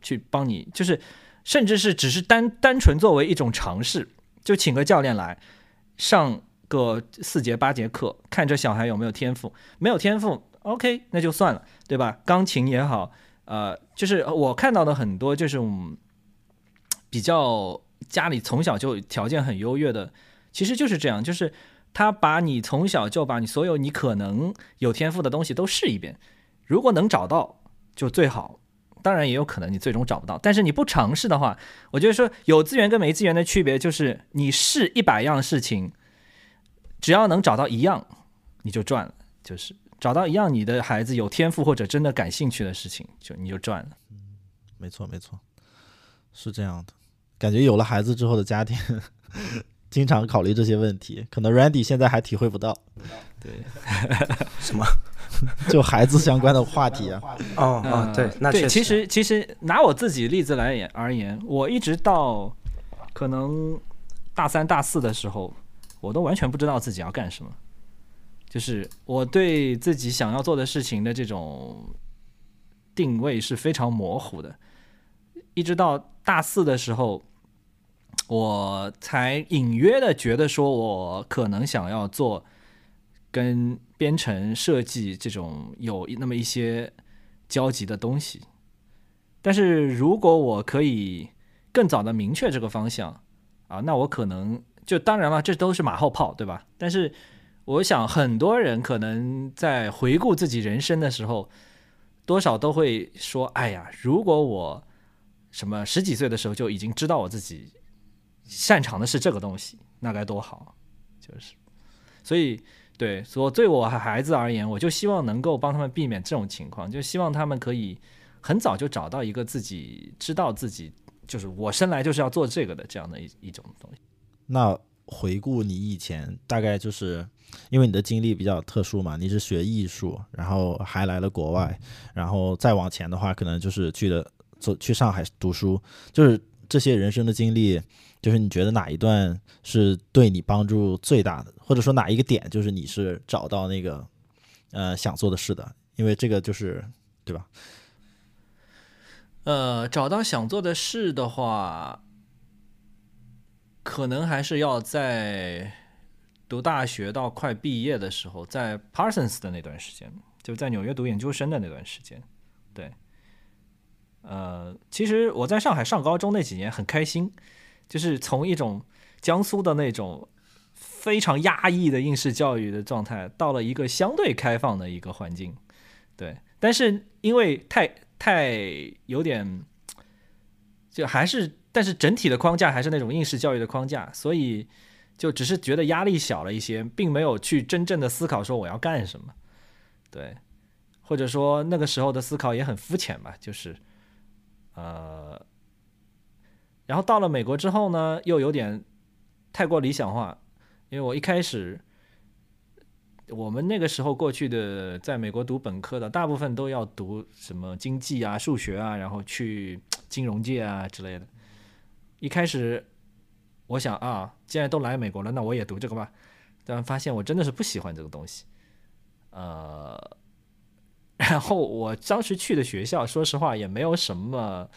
去帮你，就是甚至是只是单单纯作为一种尝试，就请个教练来上个四节八节课，看这小孩有没有天赋。没有天赋，OK，那就算了，对吧？钢琴也好，呃，就是我看到的很多就是比较家里从小就条件很优越的，其实就是这样，就是他把你从小就把你所有你可能有天赋的东西都试一遍。如果能找到就最好，当然也有可能你最终找不到。但是你不尝试的话，我觉得说有资源跟没资源的区别就是你试一百样事情，只要能找到一样，你就赚了。就是找到一样你的孩子有天赋或者真的感兴趣的事情，就你就赚了。没错没错，是这样的。感觉有了孩子之后的家庭，经常考虑这些问题，可能 Randy 现在还体会不到。对，什么？就孩子相关的话题啊，哦哦，对，那对，其实其实拿我自己例子来言而言，我一直到可能大三大四的时候，我都完全不知道自己要干什么，就是我对自己想要做的事情的这种定位是非常模糊的，一直到大四的时候，我才隐约的觉得说我可能想要做跟。编程设计这种有那么一些交集的东西，但是如果我可以更早的明确这个方向啊，那我可能就当然了，这都是马后炮，对吧？但是我想很多人可能在回顾自己人生的时候，多少都会说：“哎呀，如果我什么十几岁的时候就已经知道我自己擅长的是这个东西，那该多好！”就是，所以。对，所对我和孩子而言，我就希望能够帮他们避免这种情况，就希望他们可以很早就找到一个自己知道自己就是我生来就是要做这个的这样的一一种东西。那回顾你以前，大概就是因为你的经历比较特殊嘛，你是学艺术，然后还来了国外，然后再往前的话，可能就是去了做去上海读书，就是这些人生的经历，就是你觉得哪一段是对你帮助最大的，或者说哪一个点就是你是找到那个呃想做的事的，因为这个就是对吧？呃，找到想做的事的话，可能还是要在读大学到快毕业的时候，在 Parsons 的那段时间，就在纽约读研究生的那段时间。对，呃，其实我在上海上高中那几年很开心，就是从一种江苏的那种非常压抑的应试教育的状态，到了一个相对开放的一个环境。对，但是因为太太有点，就还是，但是整体的框架还是那种应试教育的框架，所以就只是觉得压力小了一些，并没有去真正的思考说我要干什么，对，或者说那个时候的思考也很肤浅吧，就是，呃，然后到了美国之后呢，又有点太过理想化，因为我一开始。我们那个时候过去的，在美国读本科的，大部分都要读什么经济啊、数学啊，然后去金融界啊之类的。一开始我想啊，既然都来美国了，那我也读这个吧。但发现我真的是不喜欢这个东西。呃，然后我当时去的学校，说实话也没有什么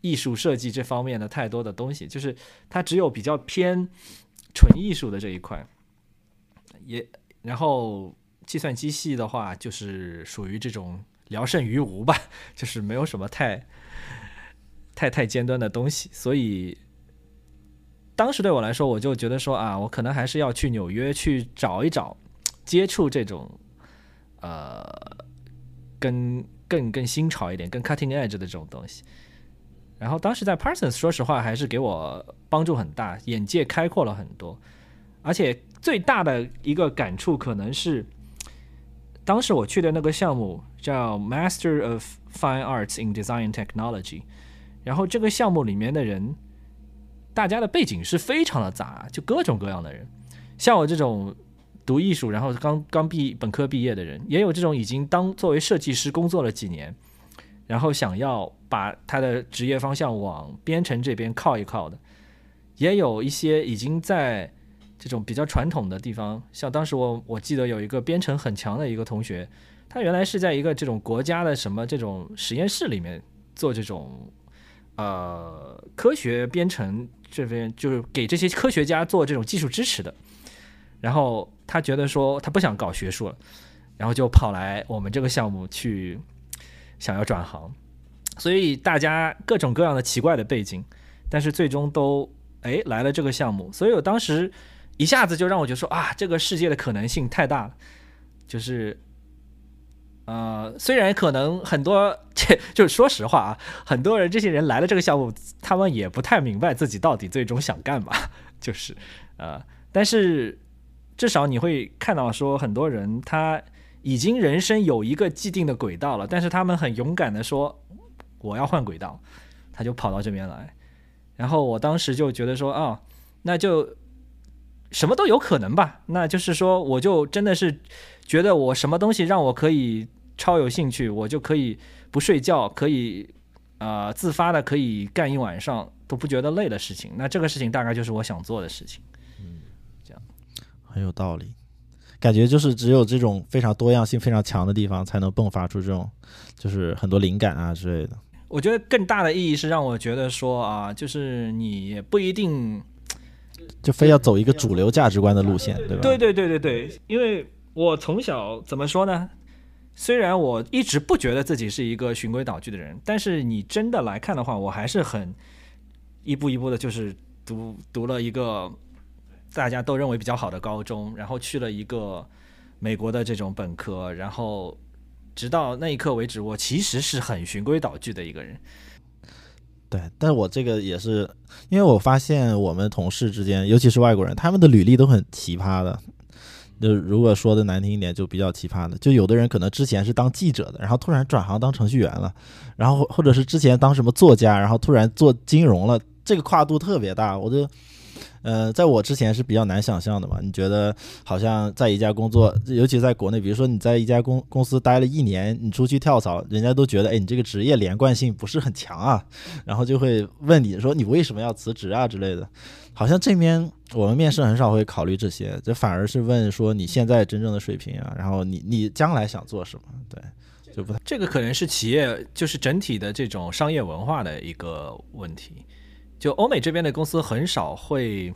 艺术设计这方面的太多的东西，就是它只有比较偏纯艺术的这一块，也。然后计算机系的话，就是属于这种聊胜于无吧，就是没有什么太太太尖端的东西。所以当时对我来说，我就觉得说啊，我可能还是要去纽约去找一找，接触这种呃，更更更新潮一点、更 cutting edge 的这种东西。然后当时在 Parsons，说实话还是给我帮助很大，眼界开阔了很多，而且。最大的一个感触可能是，当时我去的那个项目叫 Master of Fine Arts in Design Technology，然后这个项目里面的人，大家的背景是非常的杂，就各种各样的人，像我这种读艺术，然后刚刚毕本科毕业的人，也有这种已经当作为设计师工作了几年，然后想要把他的职业方向往编程这边靠一靠的，也有一些已经在。这种比较传统的地方，像当时我我记得有一个编程很强的一个同学，他原来是在一个这种国家的什么这种实验室里面做这种呃科学编程这边，就是给这些科学家做这种技术支持的。然后他觉得说他不想搞学术了，然后就跑来我们这个项目去想要转行。所以大家各种各样的奇怪的背景，但是最终都哎来了这个项目。所以我当时。一下子就让我觉得说啊，这个世界的可能性太大了，就是，呃，虽然可能很多，这就是说实话啊，很多人这些人来了这个项目，他们也不太明白自己到底最终想干嘛，就是，呃，但是至少你会看到说，很多人他已经人生有一个既定的轨道了，但是他们很勇敢的说我要换轨道，他就跑到这边来，然后我当时就觉得说啊，那就。什么都有可能吧，那就是说，我就真的是觉得我什么东西让我可以超有兴趣，我就可以不睡觉，可以啊自发的可以干一晚上都不觉得累的事情。那这个事情大概就是我想做的事情。嗯，这样很有道理，感觉就是只有这种非常多样性非常强的地方，才能迸发出这种就是很多灵感啊之类的。我觉得更大的意义是让我觉得说啊，就是你不一定。就非要走一个主流价值观的路线，对吧？对对对对对，因为我从小怎么说呢？虽然我一直不觉得自己是一个循规蹈矩的人，但是你真的来看的话，我还是很一步一步的，就是读读了一个大家都认为比较好的高中，然后去了一个美国的这种本科，然后直到那一刻为止，我其实是很循规蹈矩的一个人。对，但我这个也是，因为我发现我们同事之间，尤其是外国人，他们的履历都很奇葩的。就如果说的难听一点，就比较奇葩的。就有的人可能之前是当记者的，然后突然转行当程序员了，然后或者是之前当什么作家，然后突然做金融了，这个跨度特别大。我就呃，在我之前是比较难想象的嘛。你觉得好像在一家工作，尤其在国内，比如说你在一家公公司待了一年，你出去跳槽，人家都觉得，哎，你这个职业连贯性不是很强啊，然后就会问你说你为什么要辞职啊之类的。好像这边我们面试很少会考虑这些，这反而是问说你现在真正的水平啊，然后你你将来想做什么？对，就不太这个可能是企业就是整体的这种商业文化的一个问题。就欧美这边的公司很少会，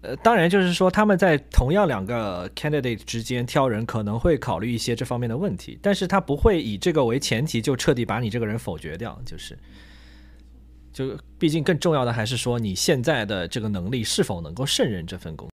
呃，当然就是说他们在同样两个 candidate 之间挑人，可能会考虑一些这方面的问题，但是他不会以这个为前提就彻底把你这个人否决掉，就是，就毕竟更重要的还是说你现在的这个能力是否能够胜任这份工。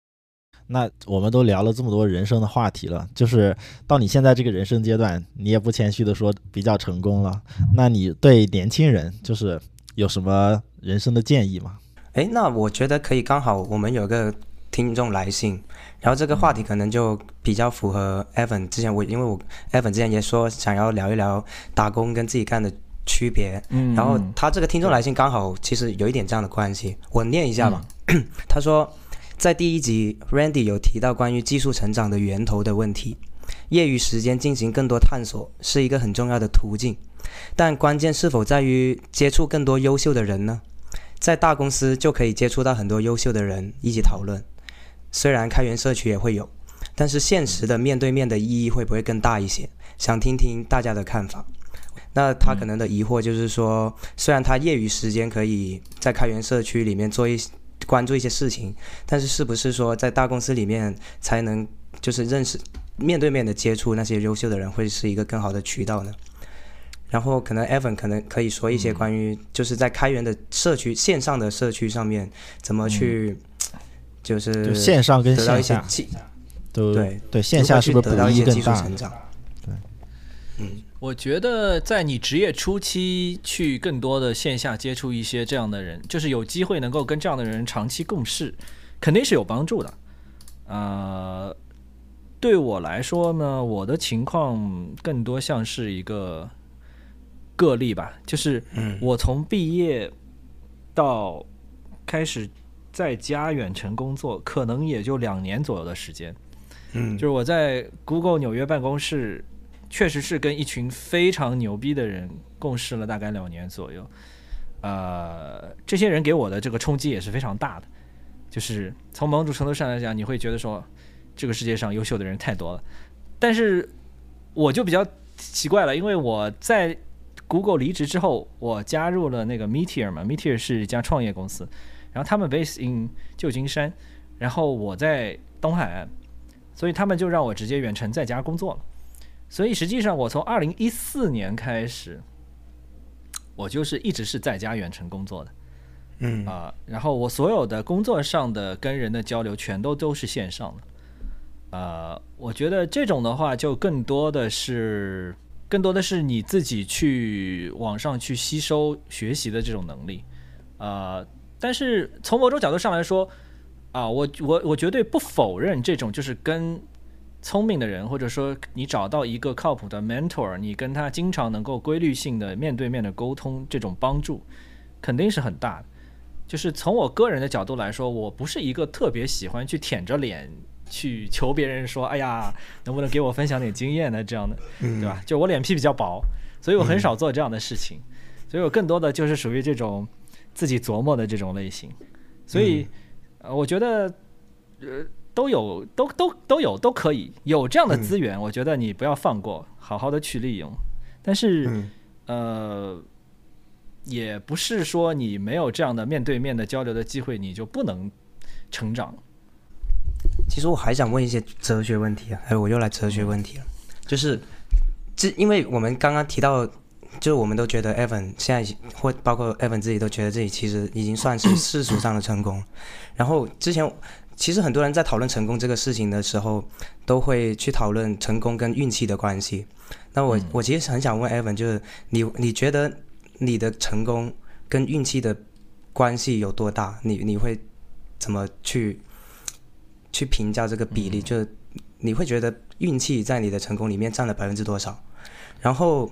那我们都聊了这么多人生的话题了，就是到你现在这个人生阶段，你也不谦虚的说比较成功了，那你对年轻人就是有什么？人生的建议吗？哎，那我觉得可以，刚好我们有个听众来信，然后这个话题可能就比较符合 Evan 之前我，因为我 Evan 之前也说想要聊一聊打工跟自己干的区别，嗯，然后他这个听众来信刚好其实有一点这样的关系，我念一下吧。他说，在第一集 Randy 有提到关于技术成长的源头的问题，业余时间进行更多探索是一个很重要的途径，但关键是否在于接触更多优秀的人呢？在大公司就可以接触到很多优秀的人一起讨论，虽然开源社区也会有，但是现实的面对面的意义会不会更大一些？想听听大家的看法。那他可能的疑惑就是说，虽然他业余时间可以在开源社区里面做一关注一些事情，但是是不是说在大公司里面才能就是认识面对面的接触那些优秀的人，会是一个更好的渠道呢？然后可能 Evan 可能可以说一些关于就是在开源的社区线上的社区上面怎么去，就是线上跟线下都对对线下是不是得到一些技术成长？对，嗯，我觉得在你职业初期去更多的线下接触一些这样的人，就是有机会能够跟这样的人长期共事，肯定是有帮助的。呃，对我来说呢，我的情况更多像是一个。个例吧，就是我从毕业到开始在家远程工作，可能也就两年左右的时间。嗯，就是我在 Google 纽约办公室，确实是跟一群非常牛逼的人共事了大概两年左右。呃，这些人给我的这个冲击也是非常大的，就是从某种程度上来讲，你会觉得说这个世界上优秀的人太多了。但是我就比较奇怪了，因为我在 Google 离职之后，我加入了那个 Meteor 嘛，Meteor 是一家创业公司，然后他们 base in 旧金山，然后我在东海岸，所以他们就让我直接远程在家工作了。所以实际上我从二零一四年开始，我就是一直是在家远程工作的，嗯啊，然后我所有的工作上的跟人的交流全都都是线上的，呃，我觉得这种的话就更多的是。更多的是你自己去网上去吸收学习的这种能力，呃，但是从某种角度上来说，啊，我我我绝对不否认这种就是跟聪明的人，或者说你找到一个靠谱的 mentor，你跟他经常能够规律性的面对面的沟通，这种帮助肯定是很大的。就是从我个人的角度来说，我不是一个特别喜欢去舔着脸。去求别人说：“哎呀，能不能给我分享点经验呢？”这样的，对吧？就我脸皮比较薄，所以我很少做这样的事情。所以我更多的就是属于这种自己琢磨的这种类型。所以，呃，我觉得，呃，都有，都都都有，都可以有这样的资源。我觉得你不要放过，好好的去利用。但是，呃，也不是说你没有这样的面对面的交流的机会，你就不能成长。其实我还想问一些哲学问题啊，哎，我又来哲学问题了，就是，这因为我们刚刚提到，就是我们都觉得 Evan 现在或包括 Evan 自己都觉得自己其实已经算是世俗上的成功，然后之前其实很多人在讨论成功这个事情的时候，都会去讨论成功跟运气的关系。那我我其实很想问 Evan，就是你你觉得你的成功跟运气的关系有多大？你你会怎么去？去评价这个比例，就是你会觉得运气在你的成功里面占了百分之多少？然后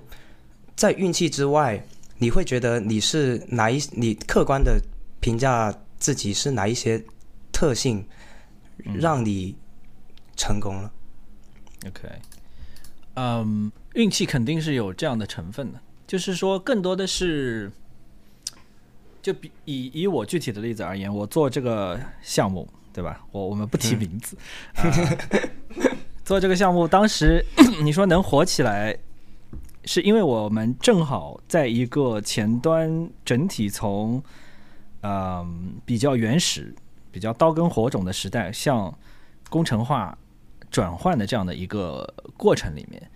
在运气之外，你会觉得你是哪一？你客观的评价自己是哪一些特性嗯让你成功了。OK，嗯，运气肯定是有这样的成分的，就是说更多的是，就比以以我具体的例子而言，我做这个项目，对吧？我我们不提嗯名字，啊 做这个项目，当时你说能火起来，是因为我们正好在一个前端整体从嗯比较原始、比较刀耕火种的时代，向工程化转换的这样的一个过程里面，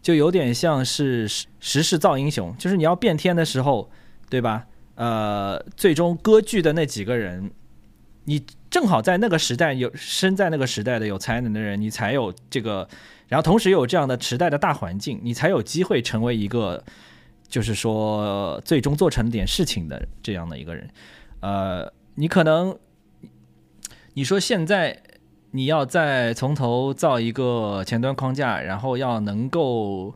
就有点像是时时势造英雄，就是你要变天的时候，对吧？呃，最终割据的那几个人，你正好在那个时代有生在那个时代的有才能的人，你才有这个，然后同时有这样的时代的大环境，你才有机会成为一个，就是说最终做成点事情的这样的一个人。呃，你可能你说现在你要再从头造一个前端框架，然后要能够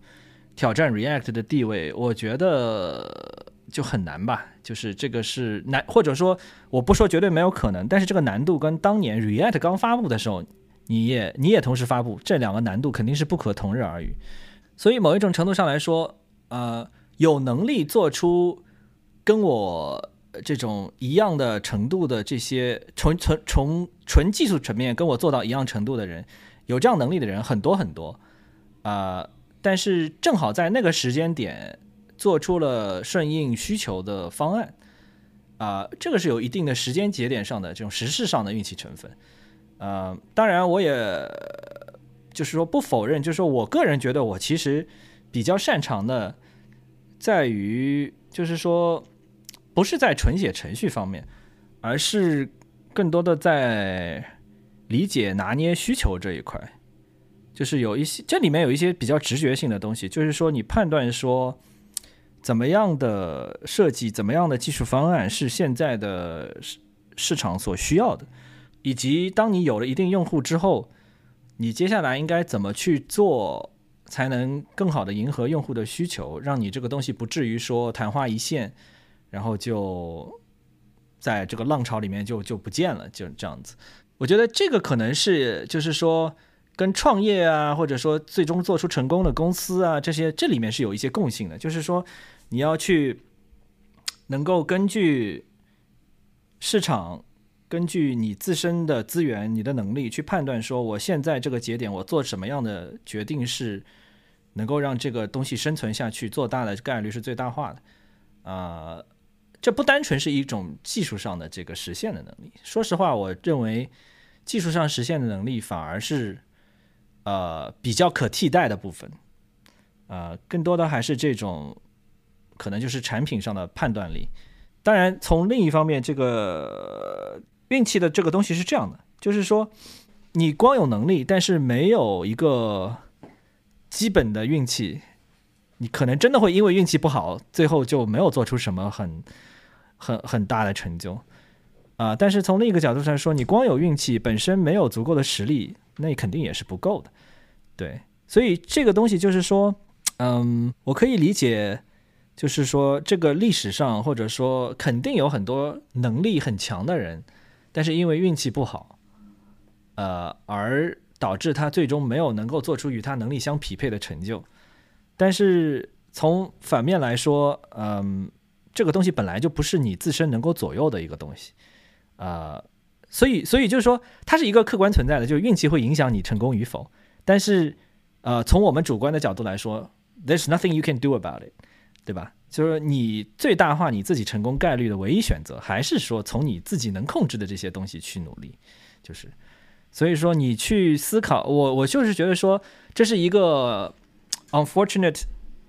挑战 React 的地位，我觉得就很难吧。就是这个是难，或者说我不说绝对没有可能，但是这个难度跟当年 React 刚发布的时候，你也你也同时发布，这两个难度肯定是不可同日而语。所以某一种程度上来说，呃，有能力做出跟我这种一样的程度的这些纯纯从纯技术层面跟我做到一样程度的人，有这样能力的人很多很多，啊、但是正好在那个时间点做出了顺应需求的方案，啊、这个是有一定的时间节点上的这种时事上的运气成分，呃，当然我也就是说不否认，就是说我个人觉得我其实比较擅长的在于就是说。不是在纯写程序方面，而是更多的在理解拿捏需求这一块。就是有一些这里面有一些比较直觉性的东西，就是说你判断说怎么样的设计、怎么样的技术方案是现在的市市场所需要的，以及当你有了一定用户之后，你接下来应该怎么去做，才能更好的迎合用户的需求，让你这个东西不至于说昙花一现。然后就在这个浪潮里面就就不见了，就这样子。我觉得这个可能是就是说跟创业啊，或者说最终做出成功的公司啊，这些这里面是有一些共性的，就是说你要去能够根据市场。根据你自身的资源、你的能力去判断，说我现在这个节点我做什么样的决定是能够让这个东西生存下去，做大的概率是最大化的。啊、这不单纯是一种技术上的这个实现的能力。说实话，我认为技术上实现的能力反而是呃比较可替代的部分。呃，更多的还是这种可能就是产品上的判断力。当然，从另一方面，这个运气的这个东西是这样的，就是说你光有能力，但是没有一个基本的运气。你可能真的会因为运气不好，最后就没有做出什么很、很、很大的成就啊、但是从另一个角度上说，你光有运气本身没有足够的实力，那肯定也是不够的。对，所以这个东西就是说，嗯，我可以理解，就是说这个历史上或者说肯定有很多能力很强的人，但是因为运气不好，呃，而导致他最终没有能够做出与他能力相匹配的成就。但是从反面来说，嗯，这个东西本来就不是你自身能够左右的一个东西，呃，所以所以就是说，它是一个客观存在的，就是运气会影响你成功与否。但是，呃，从我们主观的角度来说，there's nothing you can do about it，对吧？就是你最大化你自己成功概率的唯一选择，还是说从你自己能控制的这些东西去努力，就是，所以说你去思考，我我就是觉得说这是一个。unfortunate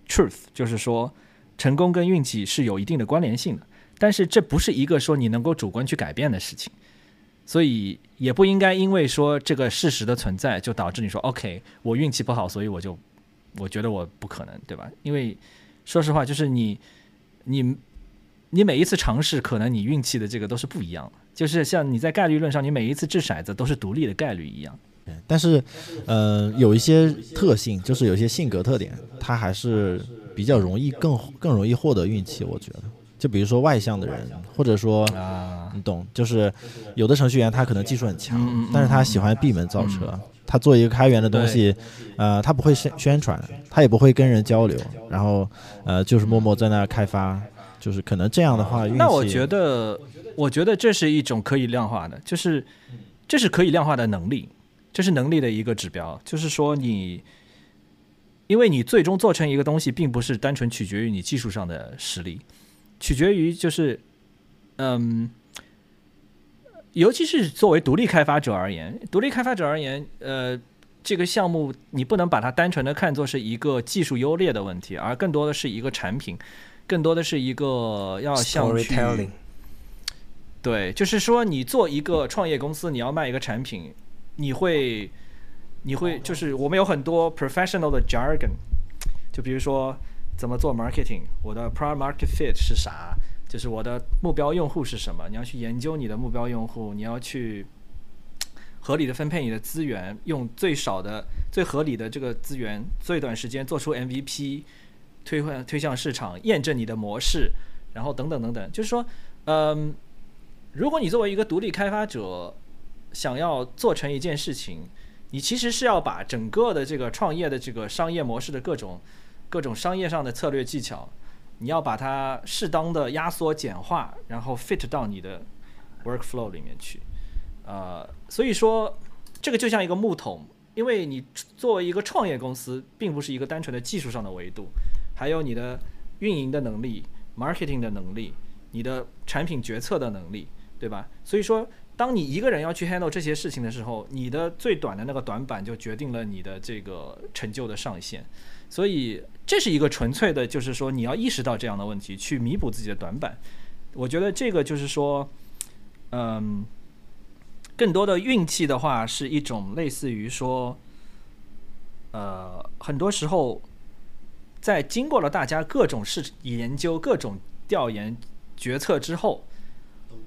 truth 就是说，成功跟运气是有一定的关联性的，但是这不是一个说你能够主观去改变的事情，所以也不应该因为说这个事实的存在就导致你说 OK，我运气不好，所以我就我觉得我不可能，对吧？因为说实话，就是你你你每一次尝试，可能你运气的这个都是不一样的，就是像你在概率论上，你每一次掷骰子都是独立的概率一样。但是，呃，有一些特性，就是有一些性格特点，它还是比较容易更更容易获得运气。我觉得，就比如说外向的人，或者说啊，你懂，就是有的程序员他可能技术很强，但是他喜欢闭门造车。他做一个开源的东西，呃，他不会宣宣传，他也不会跟人交流，然后呃，就是默默在那儿开发，就是可能这样的话，那我觉得，我觉得这是一种可以量化的，就是这是可以量化的能力，这是能力的一个指标。就是说你，因为你最终做成一个东西，并不是单纯取决于你技术上的实力，取决于就是，嗯，尤其是作为独立开发者而言，独立开发者而言，呃。这个项目你不能把它单纯的看作是一个技术优劣的问题，而更多的是一个产品，更多的是一个要像去 storytelling，对，就是说你做一个创业公司，你要卖一个产品，你会，你会就是我们有很多 professional 的 jargon，就比如说怎么做 marketing，我的 product market fit 是啥，就是我的目标用户是什么，你要去研究你的目标用户，你要去合理的分配你的资源，用最少的、最合理的这个资源，最短时间做出 MVP，推换推向市场，验证你的模式，然后等等等等，就是说，嗯。如果你作为一个独立开发者，想要做成一件事情，你其实是要把整个的这个创业的这个商业模式的各种各种商业上的策略技巧，你要把它适当的压缩简化，然后 fit 到你的 workflow 里面去。呃，所以说这个就像一个木桶，因为你作为一个创业公司，并不是一个单纯的技术上的维度，还有你的运营的能力、marketing 的能力、你的产品决策的能力。对吧？所以说，当你一个人要去 handle 这些事情的时候，你的最短的那个短板就决定了你的这个成就的上限。所以，这是一个纯粹的，就是说你要意识到这样的问题，去弥补自己的短板。我觉得这个就是说，嗯，更多的运气的话，是一种类似于说，呃，很多时候在经过了大家各种事研究、各种调研决策之后。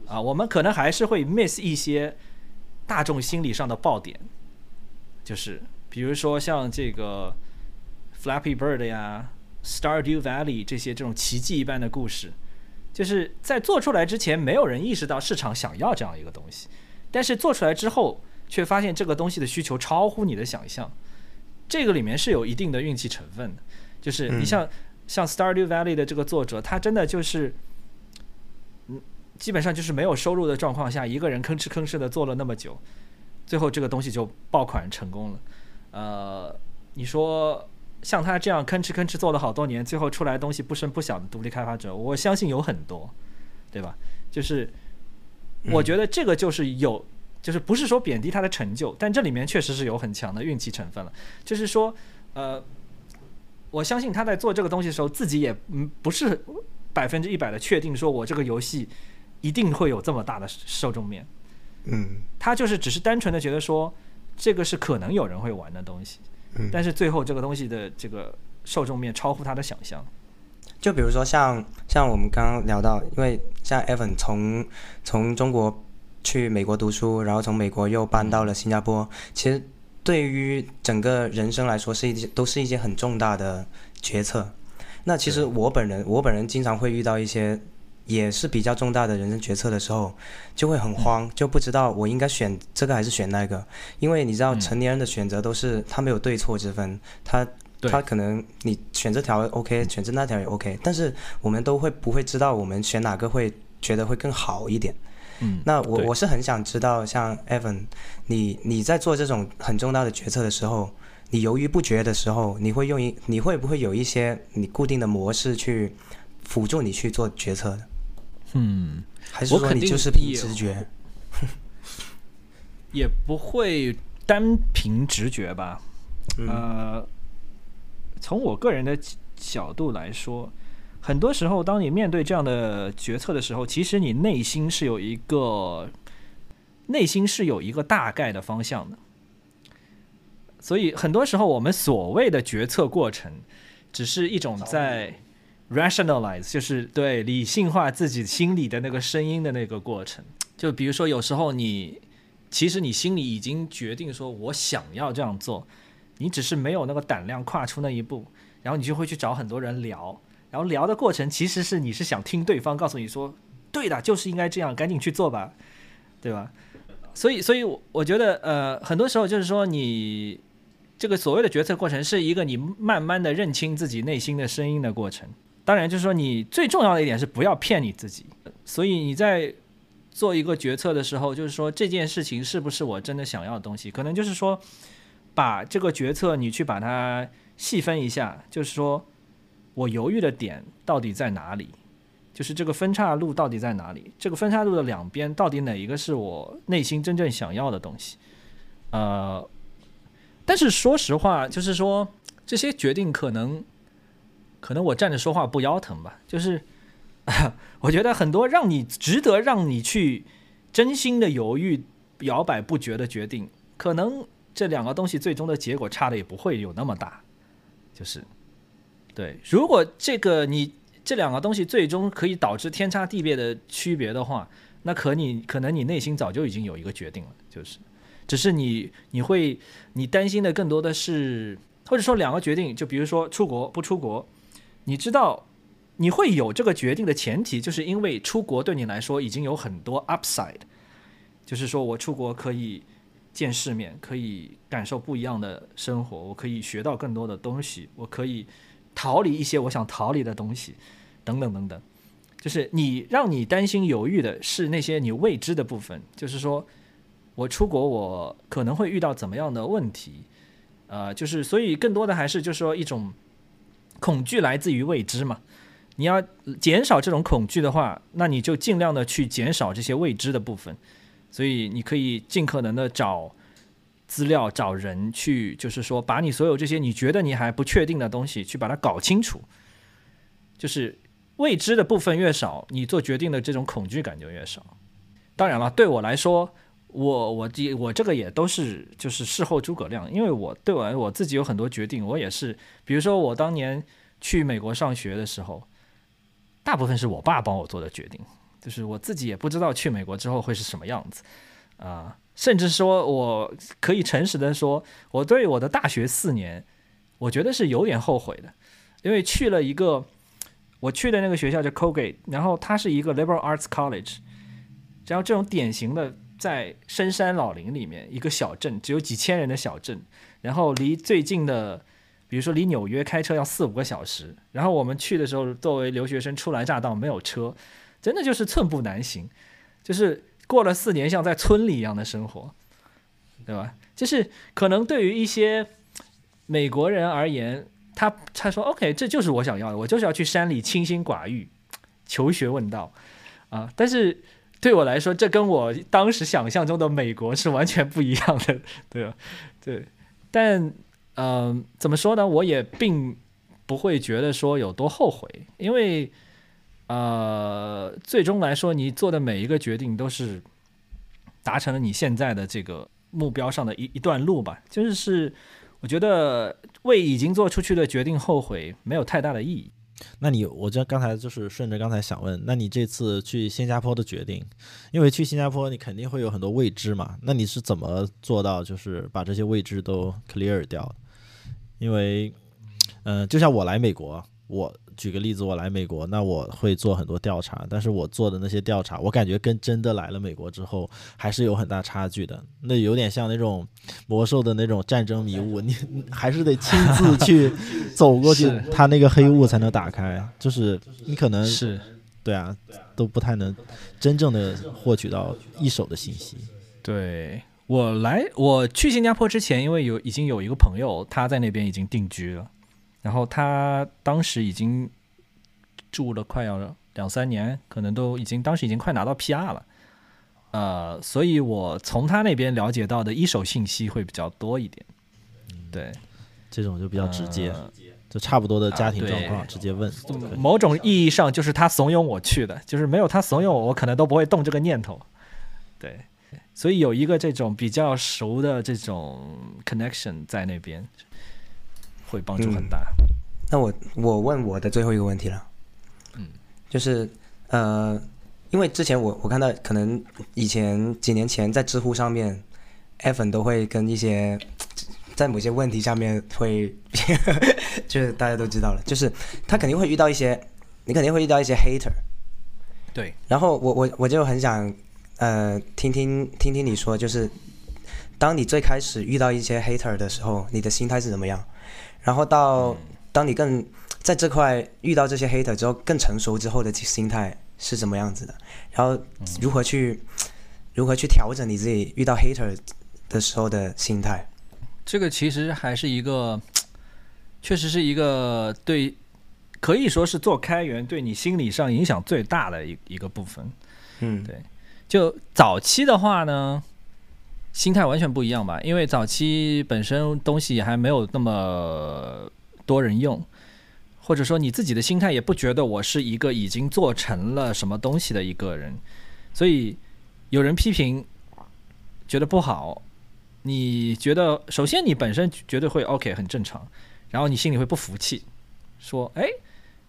啊，我们可能还是会 miss 一些大众心理上的爆点，就是比如说像这个 Flappy Bird 呀、Stardew Valley 这些这种奇迹一般的故事，就是在做出来之前，没有人意识到市场想要这样一个东西，但是做出来之后，却发现这个东西的需求超乎你的想象，这个里面是有一定的运气成分的。就是你像、像 Stardew Valley 的这个作者，他真的就是。嗯基本上就是没有收入的状况下，一个人吭哧吭哧的做了那么久，最后这个东西就爆款成功了。呃，你说像他这样吭哧吭哧做了好多年，最后出来东西不声不响的独立开发者，我相信有很多，对吧？就是我觉得这个就是有，就是不是说贬低他的成就，但这里面确实是有很强的运气成分了。就是说，呃，我相信他在做这个东西的时候，自己也嗯不是百分之一百的确定，说我这个游戏。一定会有这么大的受众面，嗯，他就是只是单纯的觉得说，这个是可能有人会玩的东西，嗯但是最后这个东西的这个受众面超乎他的想象。就比如说像像我们刚刚聊到，因为像 Evan 从从中国去美国读书，然后从美国又搬到了新加坡，其实对于整个人生来说是一件都是一些很重大的决策。那其实我本人我本人经常会遇到一些也是比较重大的人生决策的时候，就会很慌，就不知道我应该选这个还是选那个，因为你知道嗯。成年人的选择都是他没有对错之分，他他可能你选这条 OK，选择那条也 OK，但是我们都会不会知道我们选哪个会觉得会更好一点。嗯，那我我是很想知道，像 Evan，你你在做这种很重大的决策的时候，你犹豫不决的时候，你会用一你会不会有一些你固定的模式去辅助你去做决策的？嗯，还是说你我肯定就是凭也直觉？也不会单凭直觉吧。嗯呃，从我个人的角度来说，很多时候当你面对这样的决策的时候，其实你内心是有一个内心是有一个大概的方向的。所以很多时候，我们所谓的决策过程，只是一种在 rationalize，就是对理性化自己心里的那个声音的那个过程。就比如说，有时候你其实你心里已经决定说，我想要这样做，你只是没有那个胆量跨出那一步，然后你就会去找很多人聊，然后聊的过程其实是你是想听对方告诉你说，对的，就是应该这样，赶紧去做吧，对吧？所以，所以我我觉得，呃，很多时候就是说，你这个所谓的决策过程是一个你慢慢的认清自己内心的声音的过程。当然，就是说你最重要的一点是不要骗你自己。所以你在做一个决策的时候，就是说这件事情是不是我真的想要的东西？可能就是说，把这个决策你去把它细分一下，就是说我犹豫的点到底在哪里？就是这个分岔路到底在哪里？这个分岔路的两边到底哪一个是我内心真正想要的东西？呃，但是说实话，就是说这些决定可能，可能我站着说话不腰疼吧。就是 我觉得很多让你值得让你去真心的犹豫、摇摆不决的决定，可能这两个东西最终的结果差的也不会有那么大。就是对，如果这个你。这两个东西最终可以导致天差地别的区别的话，那可你可能你内心早就已经有一个决定了，就是，只是你你会你担心的更多的是，或者说两个决定，就比如说出国不出国，你知道你会有这个决定的前提，就是因为出国对你来说已经有很多 upside，就是说我出国可以见世面，可以感受不一样的生活，我可以学到更多的东西，我可以。逃离一些我想逃离的东西，等等等等，就是你让你担心犹豫的是那些你未知的部分，就是说我出国我可能会遇到怎么样的问题，呃，就是所以更多的还是就是说一种恐惧来自于未知嘛。你要减少这种恐惧的话，那你就尽量的去减少这些未知的部分，所以你可以尽可能的找。资料找人去，就是说，把你所有这些你觉得你还不确定的东西，去把它搞清楚。就是未知的部分越少，你做决定的这种恐惧感就越少。当然了，对我来说，我我这我这个也都是就是事后诸葛亮，因为我对我我自己有很多决定，我也是，比如说我当年去美国上学的时候，大部分是我爸帮我做的决定，就是我自己也不知道去美国之后会是什么样子啊。甚至说，我可以诚实的说，我对我的大学四年，我觉得是有点后悔的，因为去了一个我去的那个学校叫 Colgate，然后它是一个 Liberal Arts College，然后这种典型的在深山老林里面一个小镇，只有几千人的小镇，然后离最近的，比如说离纽约开车要四五个小时，然后我们去的时候，作为留学生初来乍到，没有车，真的就是寸步难行，就是。过了四年，像在村里一样的生活，对吧？就是可能对于一些美国人而言，他他说 OK，这就是我想要的，我就是要去山里清心寡欲，求学问道啊。但是对我来说，这跟我当时想象中的美国是完全不一样的，对吧？对，但嗯，怎么说呢？我也并不会觉得说有多后悔，因为。呃，最终来说，你做的每一个决定都是达成了你现在的这个目标上的一一段路吧。就是，我觉得为已经做出去的决定后悔没有太大的意义。那你，我这刚才就是顺着刚才想问，那你这次去新加坡的决定，因为去新加坡你肯定会有很多未知嘛，那你是怎么做到就是把这些未知都 clear 掉？因为，嗯，就像我来美国，我。举个例子，我来美国，那我会做很多调查，但是我做的那些调查，我感觉跟真的来了美国之后还是有很大差距的。那有点像那种魔兽的那种战争迷雾，你还是得亲自 去走过去，它那个黑雾才能打开。就是你可能是对啊，都不太能真正的获取到一手的信息。对我来，我去新加坡之前，因为有已经有一个朋友他在那边已经定居了。然后他当时已经住了快要两三年，可能都已经当时已经快拿到 PR 了，呃，所以我从他那边了解到的一手信息会比较多一点。对，这种就比较直接，就差不多的家庭状况直接问。某种意义上就是他怂恿我去的，就是没有他怂恿我，我可能都不会动这个念头。对，所以有一个这种比较熟的这种 connection 在那边。会帮助很大。那我我问我的最后一个问题了，嗯，就是呃，因为之前我我看到可能以前几年前在知乎上面，艾粉都会跟一些在某些问题下面会，就是大家都知道了，就是他肯定会遇到一些你肯定会遇到一些 hater。对，然后我我我就很想，呃，听听听听你说，就是当你最开始遇到一些 hater 的时候，你的心态是怎么样？然后到当你更在这块遇到这些 hater 之后更成熟之后的心态是什么样子的？然后如何去如何去调整你自己遇到 hater 的时候的心态？这个其实还是一个，确实是一个对，可以说是做开源对你心理上影响最大的一一个部分。嗯，对。就早期的话呢，心态完全不一样吧，因为早期本身东西还没有那么多人用，或者说你自己的心态也不觉得我是一个已经做成了什么东西的一个人，所以有人批评觉得不好。你觉得，首先你本身绝对会 OK 很正常，然后你心里会不服气，说，哎，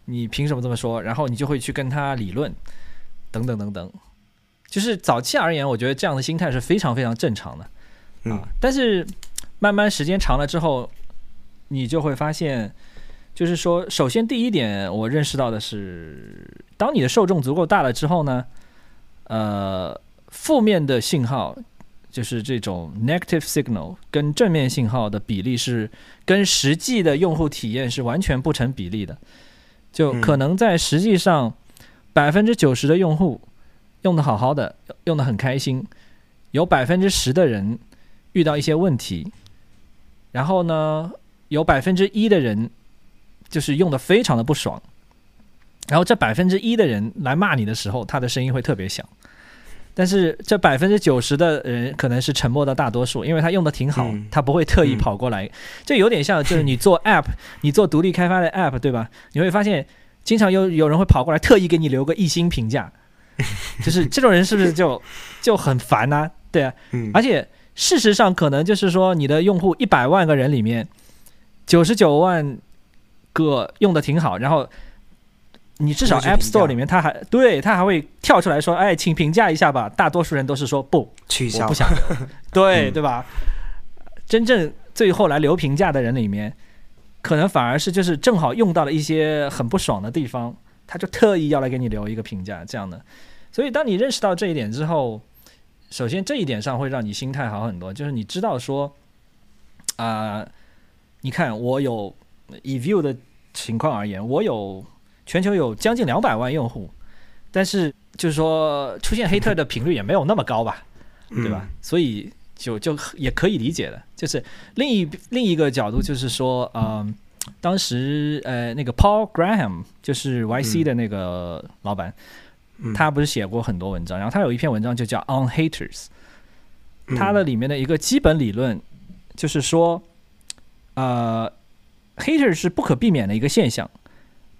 你凭什么这么说？然后你就会去跟他理论，等等等等。就是早期而言，我觉得这样的心态是非常非常正常的，啊。但是慢慢时间长了之后，你就会发现，就是说，首先第一点，我认识到的是，当你的受众足够大了之后呢，呃，负面的信号。就是这种 negative signal 跟正面信号的比例是跟实际的用户体验是完全不成比例的，就可能在实际上百分之九十的用户用的好好的，用的很开心，有百分之十的人遇到一些问题，然后呢，有百分之一的人就是用的非常的不爽，然后这百分之一的人来骂你的时候，他的声音会特别响。但是这百分之九十的人可能是沉默的大多数，因为他用的挺好，他不会特意跑过来。这有点像，就是你做 App，你做独立开发的 App，对吧？你会发现，经常有有人会跑过来，特意给你留个一星评价，就是这种人是不是就 就很烦呢？对啊，而且事实上可能就是说，你的用户一百万个人里面，九十九万个用的挺好，然后。你至少 App Store 里面，他还对他还会跳出来说：“哎，请评价一下吧。”大多数人都是说不取消，不想 对对吧？真正最后来留评价的人里面，可能反而是就是正好用到了一些很不爽的地方，他就特意要来给你留一个评价这样的。所以，当你认识到这一点之后，首先这一点上会让你心态好很多，就是你知道说啊，你看我有以 View 的情况而言，我有。全球有将近两百万用户，但是就是说出现黑特的频率也没有那么高吧，对吧？所以就就也可以理解的。就是另一另一个角度，就是说，嗯，当时呃那个 Paul Graham 就是 YC 的那个老板，他不是写过很多文章，然后他有一篇文章就叫 On Haters，他的里面的一个基本理论就是说，呃，hater 是不可避免的一个现象。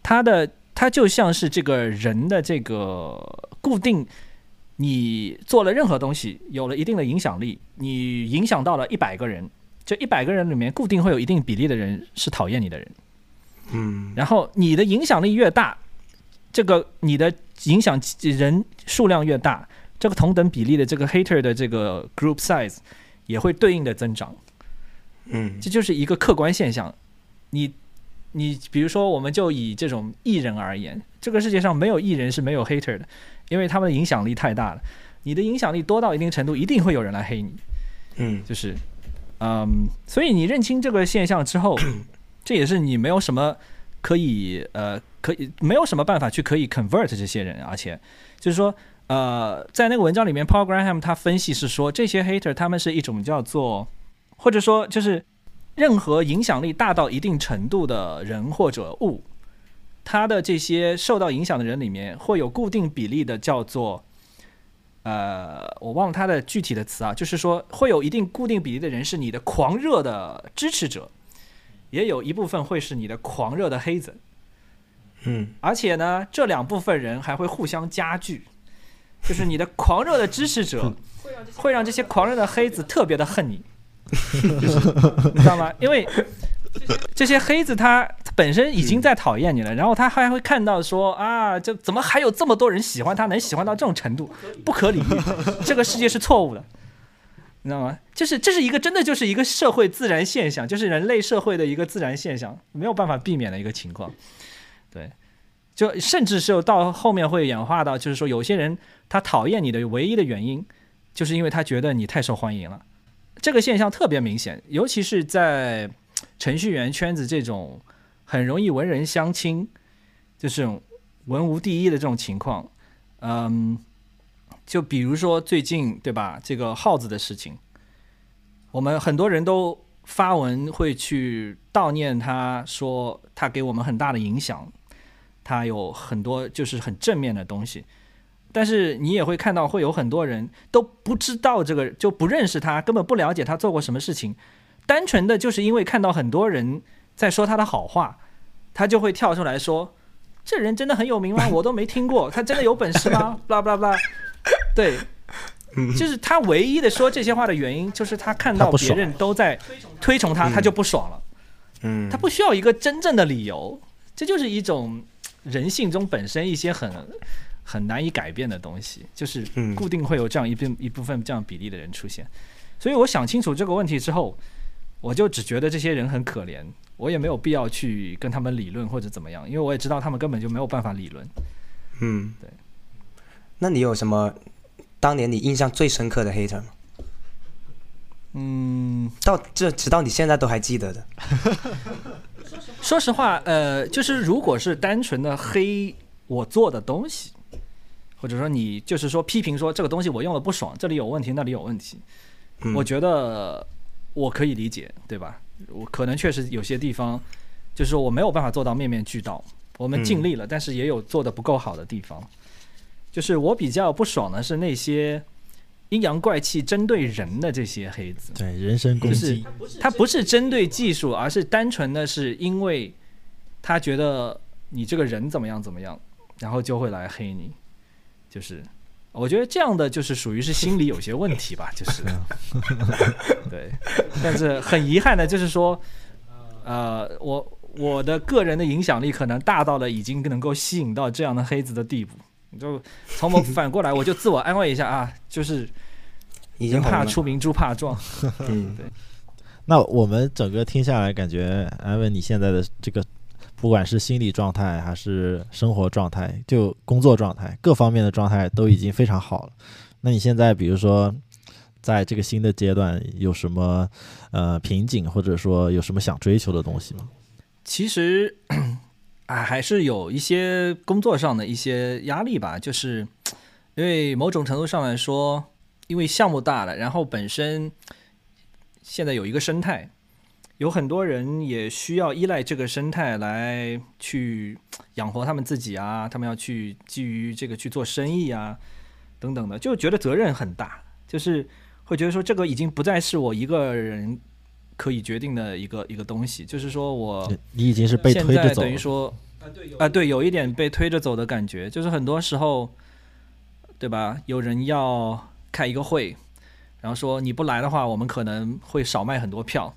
它的它就像是这个人的这个固定，你做了任何东西，有了一定的影响力，你影响到了一百个人，这一百个人里面固定会有一定比例的人是讨厌你的人，嗯，然后你的影响力越大，这个你的影响人数量越大，这个同等比例的这个 hater 的这个 group size 也会对应的增长，嗯，这就是一个客观现象，你。你比如说，我们就以这种艺人而言，这个世界上没有艺人是没有 hater 的，因为他们的影响力太大了。你的影响力多到一定程度，一定会有人来黑你。嗯，就是，嗯，所以你认清这个现象之后，这也是你没有什么可以呃，可以没有什么办法去可以 convert 这些人，而且就是说，呃，在那个文章里面，Paul Graham 他分析是说，这些 hater 他们是一种叫做，或者说就是。任何影响力大到一定程度的人或者物，他的这些受到影响的人里面，会有固定比例的叫做，呃，我忘了他的具体的词啊，就是说会有一定固定比例的人是你的狂热的支持者，也有一部分会是你的狂热的黑子，嗯，而且呢，这两部分人还会互相加剧，就是你的狂热的支持者 会让这些狂热的黑子特别的恨你。你知道吗？因为 这些黑子他本身已经在讨厌你了，然后他还会看到说啊，这怎么还有这么多人喜欢他，能喜欢到这种程度，不可理喻，这个世界是错误的，你知道吗？就是这是一个真的就是一个社会自然现象，就是人类社会的一个自然现象，没有办法避免的一个情况。对，就甚至是到后面会演化到，就是说有些人他讨厌你的唯一的原因，就是因为他觉得你太受欢迎了。这个现象特别明显，尤其是在程序员圈子这种很容易文人相亲，就是文无第一的这种情况。嗯，就比如说最近对吧，这个耗子的事情，我们很多人都发文会去悼念他，说他给我们很大的影响，他有很多就是很正面的东西。但是你也会看到，会有很多人都不知道这个，就不认识他，根本不了解他做过什么事情，单纯的就是因为看到很多人在说他的好话，他就会跳出来说：“这人真的很有名吗？我都没听过，他真的有本事吗？” 对，就是他唯一的说这些话的原因，就是他看到别人都在推崇他，他就不爽了。嗯，他不需要一个真正的理由，这就是一种人性中本身一些很。很难以改变的东西，就是固定会有这样一部一部分这样比例的人出现。所以我想清楚这个问题之后，我就只觉得这些人很可怜，我也没有必要去跟他们理论或者怎么样，因为我也知道他们根本就没有办法理论。嗯，对。那你有什么当年你印象最深刻的 hater 吗？嗯，到这直到你现在都还记得的。说实话，呃，就是如果是单纯的黑我做的东西。或者说你就是说批评说这个东西我用了不爽，这里有问题那里有问题，我觉得我可以理解，对吧？我可能确实有些地方就是说我没有办法做到面面俱到，我们尽力了，但是也有做的不够好的地方。就是我比较不爽的是那些阴阳怪气针对人的这些黑子，对人身攻击，他不是针对技术，而是单纯的是因为他觉得你这个人怎么样怎么样，然后就会来黑你。就是，我觉得这样的就是属于是心理有些问题吧，就是，对，但是很遗憾的就是说，呃，我我的个人的影响力可能大到了已经能够吸引到这样的黑子的地步，就从我反过来我就自我安慰一下啊，就是已经怕出名猪怕壮，嗯，对。那我们整个听下来，感觉安慰你现在的这个。不管是心理状态还是生活状态，就工作状态各方面的状态都已经非常好了。那你现在比如说，在这个新的阶段有什么呃瓶颈，或者说有什么想追求的东西吗？其实啊，还是有一些工作上的一些压力吧。就是因为某种程度上来说，因为项目大了，然后本身现在有一个生态。有很多人也需要依赖这个生态来去养活他们自己啊，他们要去基于这个去做生意啊，等等的，就觉得责任很大，就是会觉得说这个已经不再是我一个人可以决定的一个一个东西，就是说我你已经是被推着走，等于说啊对，有一点被推着走的感觉，就是很多时候，对吧？有人要开一个会，然后说你不来的话，我们可能会少卖很多票。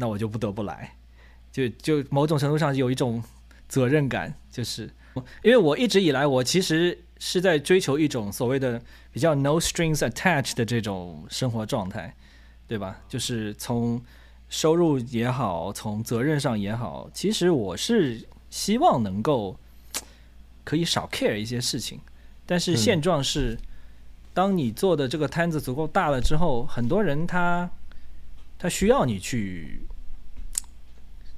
那我就不得不来，就就某种程度上有一种责任感，就是因为我一直以来我其实是在追求一种所谓的比较 no strings attached 的这种生活状态，对吧？就是从收入也好，从责任上也好，其实我是希望能够可以少 care 一些事情，但是现状是，当你做的这个摊子足够大了之后，很多人他他需要你去。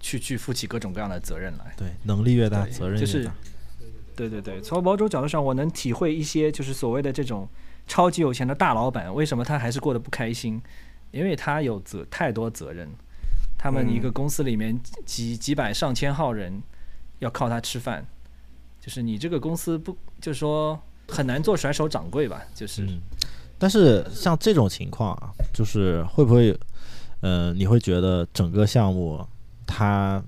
去去负起各种各样的责任来，对，能力越大，责任越大。对对对，从某种角度上，我能体会一些，就是所谓的这种超级有钱的大老板，为什么他还是过得不开心？因为他有责太多责任，他们一个公司里面几几百上千号人要靠他吃饭，就是你这个公司不，就是说很难做甩手掌柜吧？就是，但是像这种情况啊，就是会不会，嗯，你会觉得整个项目？它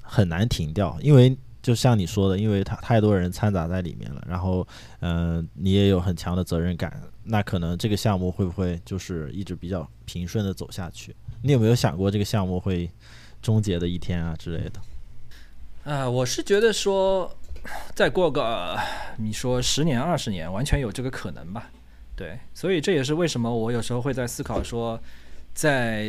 很难停掉，因为就像你说的，因为它太多人掺杂在里面了，然后，嗯，你也有很强的责任感，那可能这个项目会不会就是一直比较平顺的走下去？你有没有想过这个项目会终结的一天啊之类的？啊，我是觉得说，再过个你说十年二十年，完全有这个可能吧？对，所以这也是为什么我有时候会在思考说，在。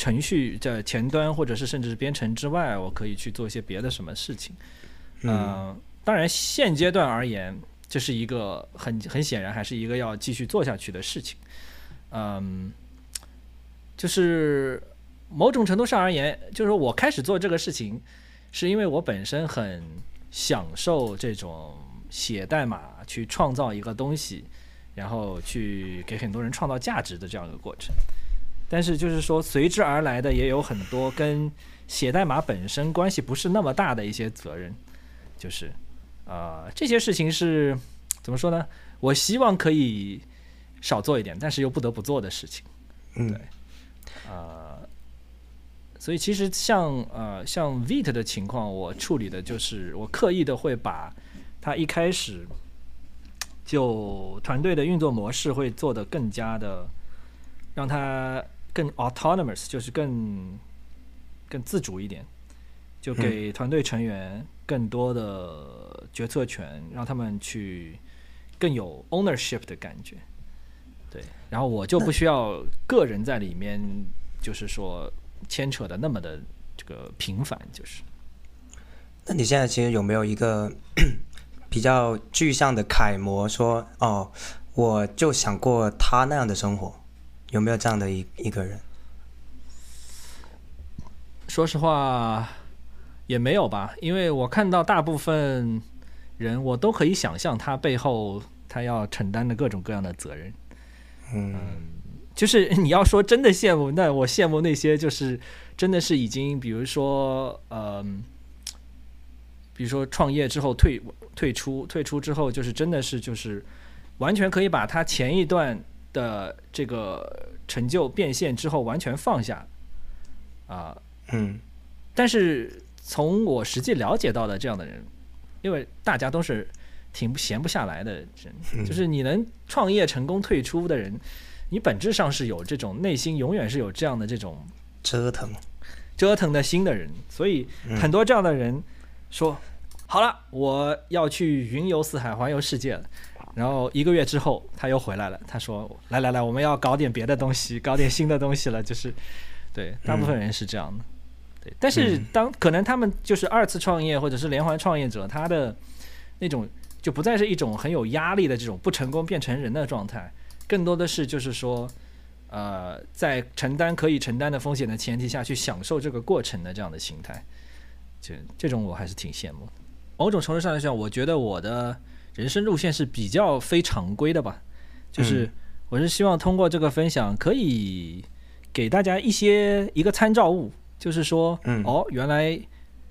程序在前端，或者是甚至是编程之外，我可以去做一些别的什么事情。嗯，当然现阶段而言，这是一个很很显然还是一个要继续做下去的事情。嗯，就是某种程度上而言，就是我开始做这个事情，是因为我本身很享受这种写代码去创造一个东西，然后去给很多人创造价值的这样一个过程。但是就是说，随之而来的也有很多跟写代码本身关系不是那么大的一些责任，就是呃这些事情是怎么说呢？我希望可以少做一点，但是又不得不做的事情。嗯对，呃，所以其实像呃像 Vite 的情况，我处理的就是我刻意的会把它一开始就团队的运作模式会做得更加的让它更 autonomous，就是更更自主一点，就给团队成员更多的决策权，让他们去更有 ownership 的感觉。对，然后我就不需要个人在里面，就是说牵扯的那么的这个频繁，就是。那你现在其实有没有一个 比较具象的楷模说，哦，我就想过他那样的生活，有没有这样的一一个人？说实话，也没有吧，因为我看到大部分人，我都可以想象他背后他要承担的各种各样的责任。嗯 就是你要说真的羡慕，那我羡慕那些就是真的是已经，比如说，嗯、比如说创业之后退退出，退出之后就是真的是就是完全可以把他前一段的这个成就变现之后完全放下啊、嗯。但是从我实际了解到的这样的人，因为大家都是停不闲不下来的人，就是你能创业成功退出的人，你本质上是有这种内心永远是有这样的这种折腾，折腾的心的人，所以很多这样的人说，好了，我要去云游四海，环游世界了。然后一个月之后，他又回来了。他说：“来来来，我们要搞点别的东西，搞点新的东西了。”就是，对，大部分人是这样的。对，但是当可能他们就是二次创业或者是连环创业者，他的那种就不再是一种很有压力的这种不成功变成人的状态，更多的是就是说，呃，在承担可以承担的风险的前提下去享受这个过程的这样的心态，这这种我还是挺羡慕的。某种程度上来讲，我觉得我的人生路线是比较非常规的吧，就是我是希望通过这个分享可以给大家一些一个参照物，就是说，嗯。哦，原来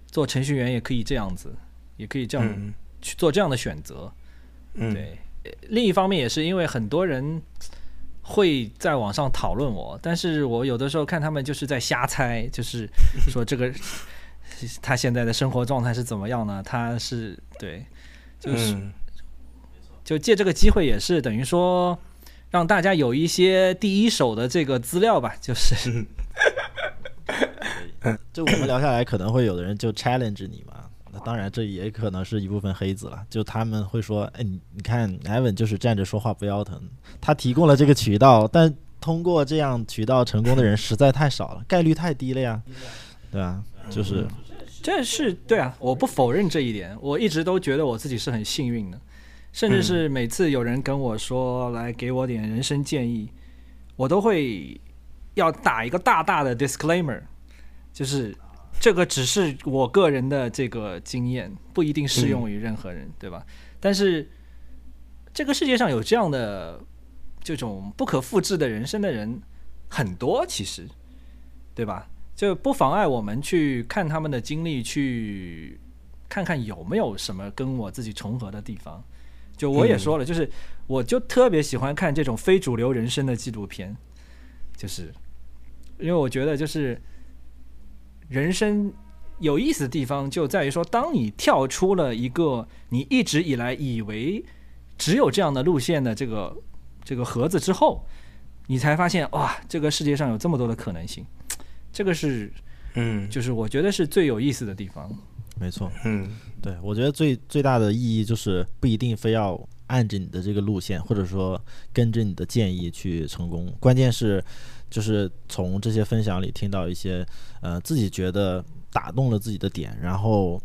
做程序员也可以这样子，也可以这样嗯。去做这样的选择。嗯，对，呃另一方面也是因为很多人会在网上讨论我，但是我有的时候看他们就是在瞎猜，就是说这个 他现在的生活状态是怎么样呢？他是对，就是、嗯就借这个机会也是等于说让大家有一些第一手的这个资料吧，就是 就我们聊下来，可能会有的人就 challenge 你嘛。那当然，这也可能是一部分黑子了。就他们会说：“哎，你你看，Evan 就是站着说话不腰疼，他提供了这个渠道，但通过这样渠道成功的人实在太少了，概率太低了呀，对吧？就是这是对啊，我不否认这一点，我一直都觉得我自己是很幸运的，甚至是每次有人跟我说来给我点人生建议，我都会要打一个大大的 disclaimer，就是这个只是我个人的这个经验，不一定适用于任何人，对吧？但是这个世界上有这样的这种不可复制的人生的人很多，其实，对吧？就不妨碍我们去看他们的经历，去看看有没有什么跟我自己重合的地方。就我也说了，就是我就特别喜欢看这种非主流人生的纪录片，就是因为我觉得就是人生有意思的地方就在于说，当你跳出了一个你一直以来以为只有这样的路线的这个这个盒子之后，你才发现哇，这个世界上有这么多的可能性。这个是嗯就是我觉得是最有意思的地方。没错。嗯对，我觉得最最大的意义就是不一定非要按着你的这个路线，或者说跟着你的建议去成功。关键是，就是从这些分享里听到一些呃自己觉得打动了自己的点，然后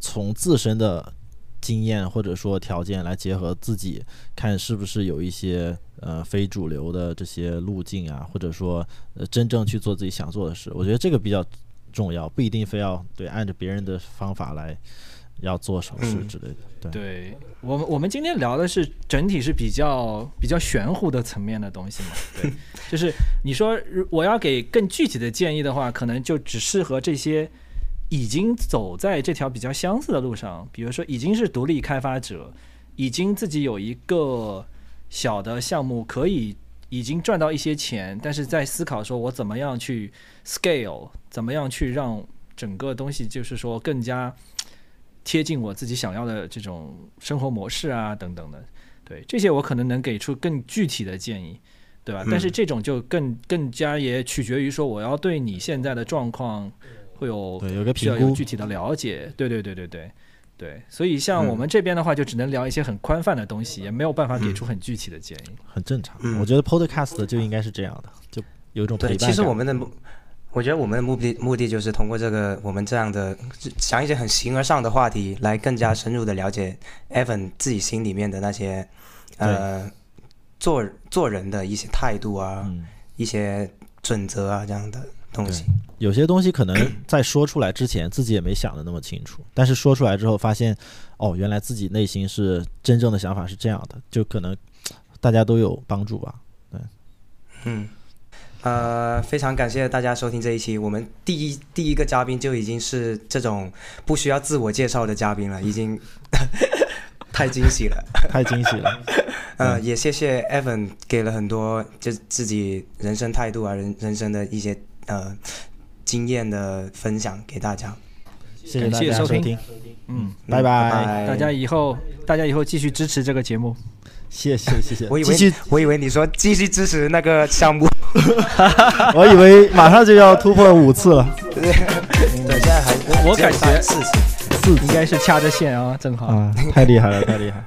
从自身的经验或者说条件来结合自己，看是不是有一些呃非主流的这些路径啊，或者说呃真正去做自己想做的事。我觉得这个比较重要，不一定非要对按照别人的方法来要做什么事嗯之类的。对，对我们，我们今天聊的是整体是比较比较玄乎的层面的东西嘛。对，就是你说如我要给更具体的建议的话，可能就只适合这些已经走在这条比较相似的路上，比如说已经是独立开发者，已经自己有一个小的项目可以已经赚到一些钱，但是在思考说我怎么样去 scale，怎么样去让整个东西就是说更加贴近我自己想要的这种生活模式啊等等的。对这些我可能能给出更具体的建议，对吧？嗯但是这种就更更加也取决于说我要对你现在的状况会有对，有个需评估。要有具体的了解。对对对对对对，所以像嗯我们这边的话，就只能聊一些很宽泛的东西，也没有办法给出很具体的建议。很正常。嗯我觉得 podcast 就应该是这样的，就有一种陪对，伴感。其实我们的目，我觉得我们的目的目的就是通过这个我们这样的讲一些很形而上的话题，来更加深入的了解 Evan 自己心里面的那些呃做做人的一些态度啊，嗯，一些准则啊这样的东西。有些东西可能在说出来之前自己也没想的那么清楚，但是说出来之后发现，哦，原来自己内心是真正的想法是这样的，就可能大家都有帮助吧。嗯，呃，非常感谢大家收听这一期。我们第一第一个嘉宾就已经是这种不需要自我介绍的嘉宾了，已经 太惊喜了。太惊喜了，呃，也谢谢 Evan 给了很多就自己人生态度啊、人人生的一些呃经验的分享给大家。谢谢大感谢收听家收听，嗯，拜嗯拜拜大家以后大家以后继续支持这个节目。谢谢谢谢。我以继续为，我以为你说继续支持那个 项目，我以为马上就要突破五次了，对，现在还我感觉应该是掐着线啊，正好。啊，太厉害了，太厉害了。